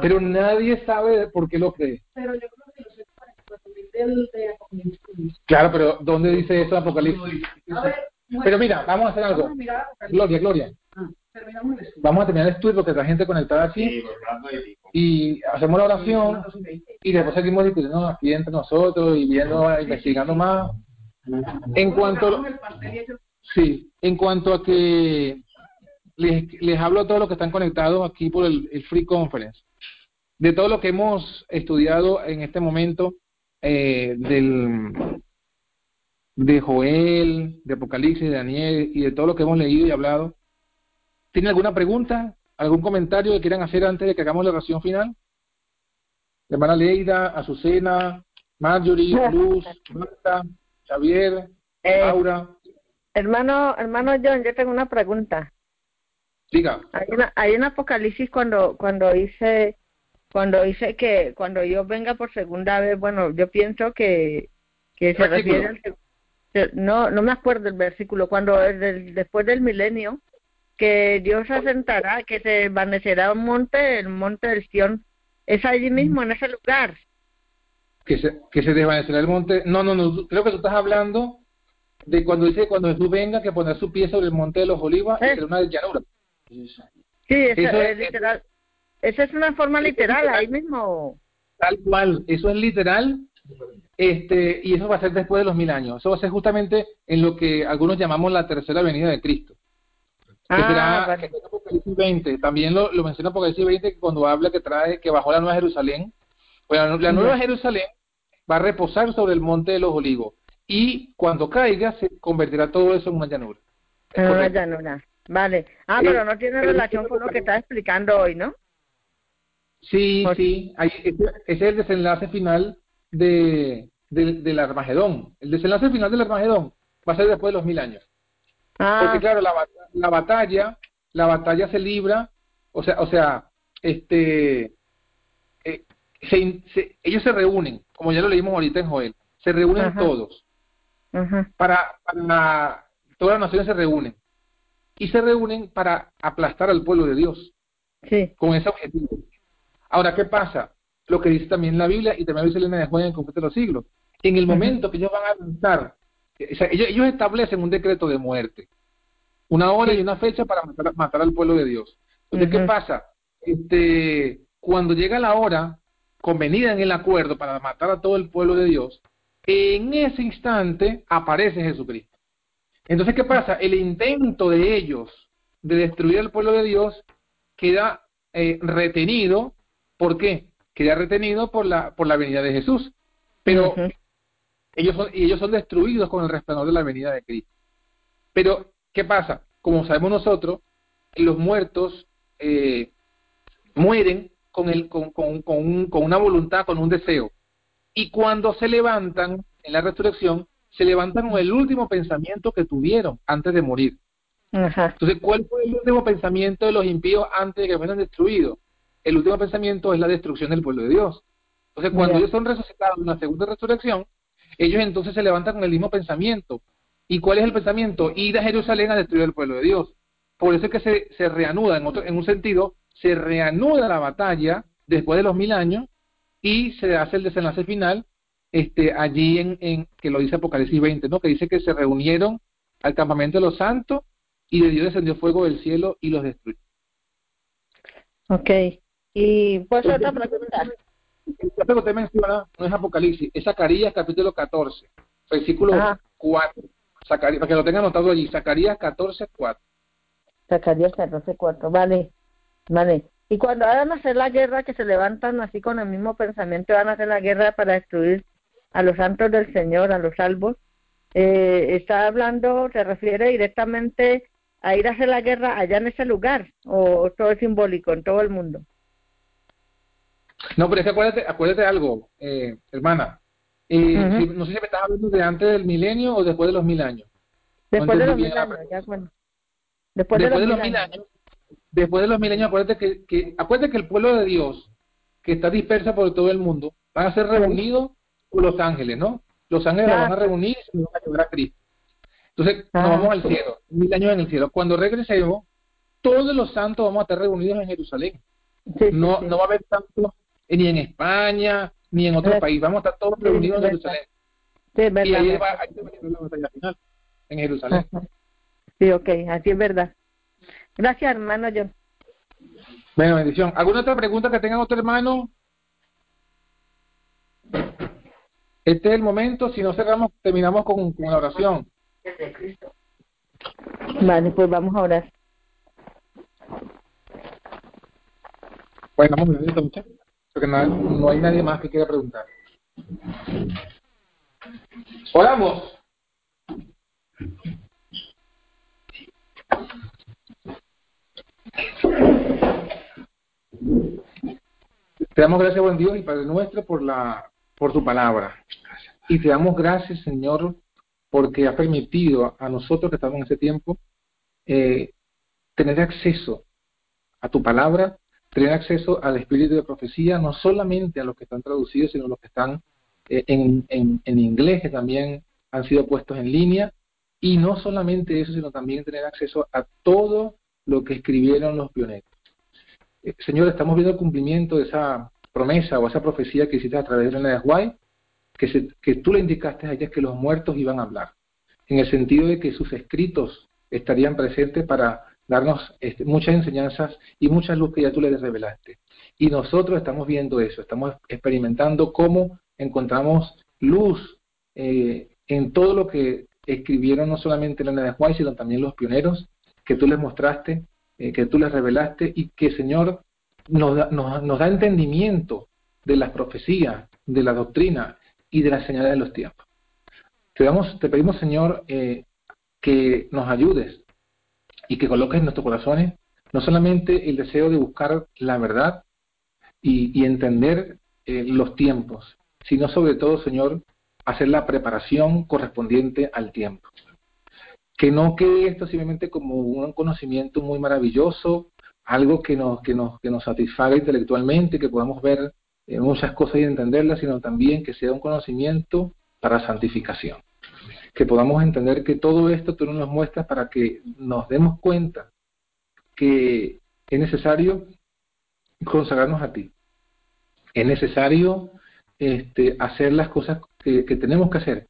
pero nadie sabe por qué lo cree. Pero yo creo que los 144 mil del de Apocalipsis. Claro, pero ¿dónde dice eso Apocalipsis? A ver, bueno, Pero mira, vamos a hacer algo. a. Gloria, Gloria. Ah, terminamos el estudio. Vamos a terminar el estudio porque está gente conectada aquí Sí, y hacemos la oración y después seguimos discutiendo aquí entre nosotros y viendo, investigando más. En cuanto, sí, en cuanto a que les, les hablo a todos los que están conectados aquí por el, el Free Conference, de todo lo que hemos estudiado en este momento eh, del de Joel, de Apocalipsis, de Daniel y de todo lo que hemos leído y hablado. ¿Tienen alguna pregunta, algún comentario que quieran hacer antes de que hagamos la oración final? Hermana Leida, Azucena, Marjorie, Luz, Marta, Javier, Eh, Laura. Hermano, hermano John, yo tengo una pregunta. Diga. Hay una, hay un apocalipsis cuando cuando dice cuando dice que cuando Dios venga por segunda vez, bueno, yo pienso que que se refiere al no no me acuerdo el versículo cuando es del- después del milenio que Dios se asentará, que se desvanecerá un monte, el monte del Sión, es allí mismo en ese lugar. Que se, que se desvanecerá el monte. No, no, no, creo que tú estás hablando de cuando dice cuando Jesús venga que pondrá su pie sobre el monte de los olivos y Eh. será una llanura. Sí, eso, Eso es es- literal. Esa es una forma literal, ahí mismo. Tal cual, eso es literal, este, y eso va a ser después de los mil años. Eso va a ser justamente en lo que algunos llamamos la tercera venida de Cristo. Que Ah, será vale. que será Apocalipsis 20. También lo, lo menciona Apocalipsis 20 que cuando habla que trae que bajó la nueva Jerusalén. Bueno, la nueva Jerusalén va a reposar sobre el monte de los olivos. Y cuando caiga se convertirá todo eso en una llanura. Es Ah, correcto. llanura. Vale. Ah, Eh, pero no tiene relación con lo que estás explicando hoy, ¿no? Sí, Por- sí, ahí, ese, es el desenlace final de, del- del Armagedón. El desenlace final del Armagedón va a ser después de los mil años. Ah, Porque claro, la, la batalla, la batalla se libra, o sea, o sea, este, se se- ellos se reúnen, como ya lo leímos ahorita en Joel, se reúnen Ajá. todos, ajá. para, para todas las naciones se reúnen y se reúnen para aplastar al pueblo de Dios Sí. con ese objetivo. Ahora, ¿qué pasa? Lo que dice también la Biblia y también lo dice Elena de Juan en el Conflicto de los Siglos. En el momento que ellos van a avanzar, o sea, ellos, ellos establecen un decreto de muerte, una hora y una fecha para matar, matar al pueblo de Dios. Entonces, ¿qué pasa? Este, cuando llega la hora convenida en el acuerdo para matar a todo el pueblo de Dios, en ese instante aparece Jesucristo. Entonces, ¿qué pasa? El intento de ellos de destruir al pueblo de Dios queda eh, retenido. ¿Por qué? Queda retenido por la, por la venida de Jesús. Pero ellos, son, y ellos son destruidos con el resplandor de la venida de Cristo. Pero, ¿qué pasa? Como sabemos nosotros, los muertos eh, mueren con, el, con, con, con, un- con una voluntad, con un deseo. Y cuando se levantan en la resurrección, se levantan con el último pensamiento que tuvieron antes de morir. Ajá. Entonces, ¿cuál fue el último pensamiento de los impíos antes de que fueran destruidos? El último pensamiento es la destrucción del pueblo de Dios. Entonces, cuando ellos son resucitados en la segunda resurrección, ellos entonces se levantan con el mismo pensamiento. ¿Y cuál es el pensamiento? Ir a Jerusalén a destruir el pueblo de Dios. Por eso es que se, se reanuda, en, otro, en un sentido, se reanuda la batalla después de los mil años y se hace el desenlace final este, allí en, en que lo dice Apocalipsis 20, ¿no? que dice que se reunieron al campamento de los santos y de Dios descendió fuego del cielo y los destruyó. Ok. Y pues otra pregunta. El texto que usted menciona no es Apocalipsis, es Zacarías capítulo 14, versículo Ah. 4. Zacarías, para que lo tengan anotado allí, Zacarías 14, 4. Zacarías 14, 4. Vale. Vale. Y cuando van a hacer la guerra, que se levantan así con el mismo pensamiento, van a hacer la guerra para destruir a los santos del Señor, a los salvos, eh, está hablando, se refiere directamente a ir a hacer la guerra allá en ese lugar, o todo es simbólico en todo el mundo. No, pero es que acuérdate, acuérdate de algo, eh, hermana. Eh, si- no sé si me estás hablando de antes del milenio o después de los mil años. Después de los mil años, ya bueno. Después, después de los mil años. años, después de los mil años, acuérdate que, que, acuérdate que el pueblo de Dios, que está disperso por todo el mundo, van a ser reunidos por los ángeles, ¿no? Los ángeles los Ah. van a reunir y se van a llevar a Cristo. Entonces, nos vamos al cielo, mil años en el cielo. Cuando regresemos, todos los santos vamos a estar reunidos en Jerusalén. Sí, sí, No, sí. no va a haber tantos ni en España, ni en otro Eh, país. Vamos a estar todos sí, reunidos en verdad. Jerusalén. Sí, es Y verdad. ahí verdad. va, ahí va a la batalla final, en Jerusalén. Ajá. Sí, ok, así es verdad. Gracias, hermano John. Bueno, bendición. ¿Alguna otra pregunta que tengan otro hermano? Este es el momento, si no cerramos, terminamos con, con la oración. Vale, pues vamos a orar. Bueno, vamos a muchachos. Porque no, no hay nadie más que quiera preguntar. Oramos. Te damos gracias, buen Dios y Padre nuestro, por la por tu palabra. Y te damos gracias, Señor, porque ha permitido a nosotros que estamos en ese tiempo eh, tener acceso a tu palabra, tener acceso al espíritu de profecía, no solamente a los que están traducidos, sino a los que están eh, en, en, en inglés, que también han sido puestos en línea, y no solamente eso, sino también tener acceso a todo lo que escribieron los pioneros. Eh, Señor, estamos viendo el cumplimiento de esa promesa o esa profecía que hiciste a través de la White, que, se, que tú le indicaste a ellas que los muertos iban a hablar, en el sentido de que sus escritos estarían presentes para darnos este, muchas enseñanzas y muchas luz que ya tú les revelaste. Y nosotros estamos viendo eso, estamos experimentando cómo encontramos luz eh, en todo lo que escribieron no solamente la White, sino también los pioneros que tú les mostraste, eh, que tú les revelaste y que, Señor, nos da, nos, da entendimiento de las profecías, de la doctrina y de las señales de los tiempos. Te, damos, te pedimos, Señor, eh, que nos ayudes y que coloques en nuestros corazones no solamente el deseo de buscar la verdad y, y entender eh, los tiempos, sino sobre todo, Señor, hacer la preparación correspondiente al tiempo. Que no quede esto simplemente como un conocimiento muy maravilloso, algo que nos, que nos, que nos satisfaga intelectualmente, que podamos ver eh, muchas cosas y entenderlas, sino también que sea un conocimiento para santificación. Que podamos entender que todo esto tú nos muestras para que nos demos cuenta que es necesario consagrarnos a ti. Es necesario este, hacer las cosas que, que, tenemos que hacer.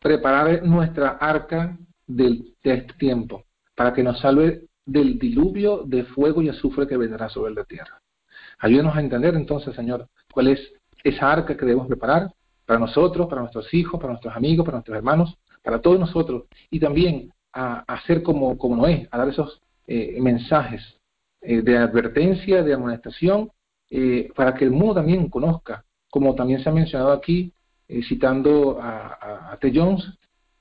Preparar nuestra arca del, de este tiempo para que nos salve del diluvio de fuego y azufre que vendrá sobre la tierra. Ayúdanos a entender entonces, Señor, cuál es esa arca que debemos preparar para nosotros, para nuestros hijos, para nuestros amigos, para nuestros hermanos, para todos nosotros, y también a, hacer como, como Noé, a dar esos eh, mensajes eh, de advertencia, de amonestación, eh, para que el mundo también conozca, como también se ha mencionado aquí, eh, citando a, a, a T. Jones,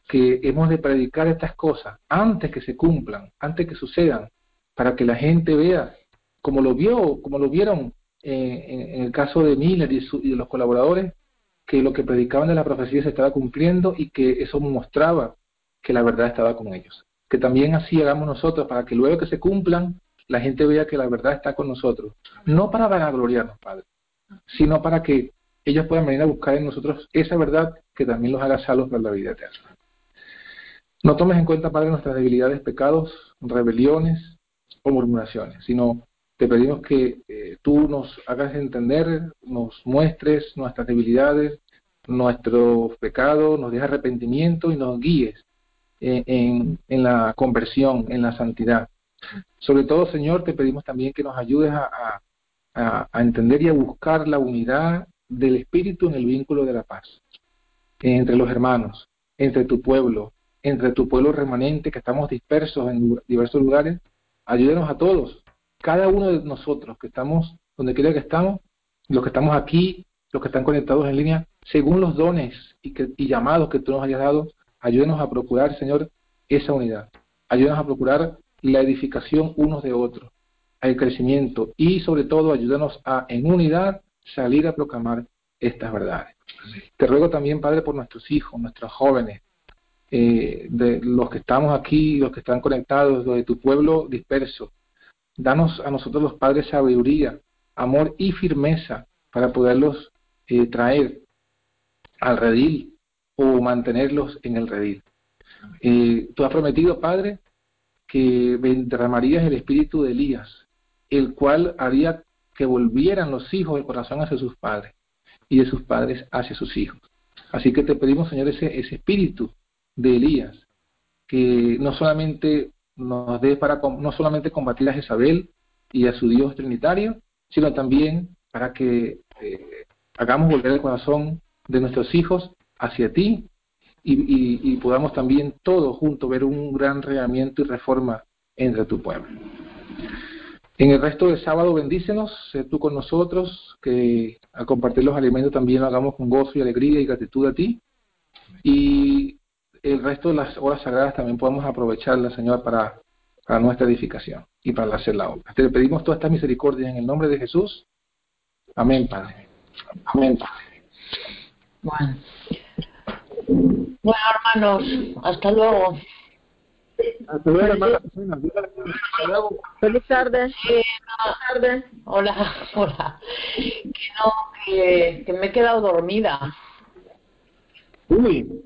que hemos de predicar estas cosas antes que se cumplan, antes que sucedan, para que la gente vea, como lo vio, como lo vieron en, en, el caso de Miller y, su, y, de los colaboradores, que lo que predicaban de la profecía se estaba cumpliendo y que eso mostraba que la verdad estaba con ellos. Que también así hagamos nosotros, para que luego que se cumplan, la gente vea que la verdad está con nosotros. No para vanagloriarnos, Padre, sino para que ellos puedan venir a buscar en nosotros esa verdad que también los haga salvos para la vida eterna. No tomes en cuenta, Padre, nuestras debilidades, pecados, rebeliones o murmuraciones, sino te pedimos que eh, tú nos hagas entender, nos muestres nuestras debilidades, nuestros pecados, nos des arrepentimiento y nos guíes en, la conversión, en la santidad. Sobre todo, Señor, te pedimos también que nos ayudes a, a entender y a buscar la unidad del Espíritu en el vínculo de la paz, entre los hermanos, entre tu pueblo, entre tu pueblo remanente que estamos dispersos en diversos lugares, ayúdenos a todos, cada uno de nosotros que estamos donde quiera que estamos, los que estamos aquí, los que están conectados en línea, según los dones y, llamados que tú nos hayas dado, ayúdenos a procurar, Señor, esa unidad. Ayúdenos a procurar la edificación unos de otros, el crecimiento y sobre todo ayúdanos a en unidad salir a proclamar estas verdades. Te ruego también, Padre, por nuestros hijos, nuestros jóvenes, eh, de los que estamos aquí, los que están conectados, los de tu pueblo disperso. Danos a nosotros los padres sabiduría, amor y firmeza para poderlos eh, traer al redil o mantenerlos en el redil. Eh, tú has prometido, Padre, que derramarías el espíritu de Elías, el cual haría que volvieran los hijos del corazón hacia sus padres y de sus padres hacia sus hijos. Así que te pedimos, Señor, ese, ese espíritu de Elías, que no solamente nos dé para no solamente combatir a Jezabel y a su Dios trinitario, sino también para que eh, hagamos volver el corazón de nuestros hijos hacia ti y, podamos también todos juntos ver un gran reamiento y reforma entre tu pueblo. En el resto del sábado bendícenos, sé tú con nosotros, que al compartir los alimentos también lo hagamos con gozo y alegría y gratitud a ti. Y el resto de las horas sagradas también podemos aprovecharlas, Señor, para, para nuestra edificación y para hacer la obra. Te pedimos toda esta misericordia en el nombre de Jesús. Amén, Padre. Amén, Padre. Bueno. Bueno, hermanos, hasta luego. Hasta luego, hermana. Hasta luego. Feliz tarde. Feliz tarde. Hola, hola. Que no, que, que me he quedado dormida. Uy.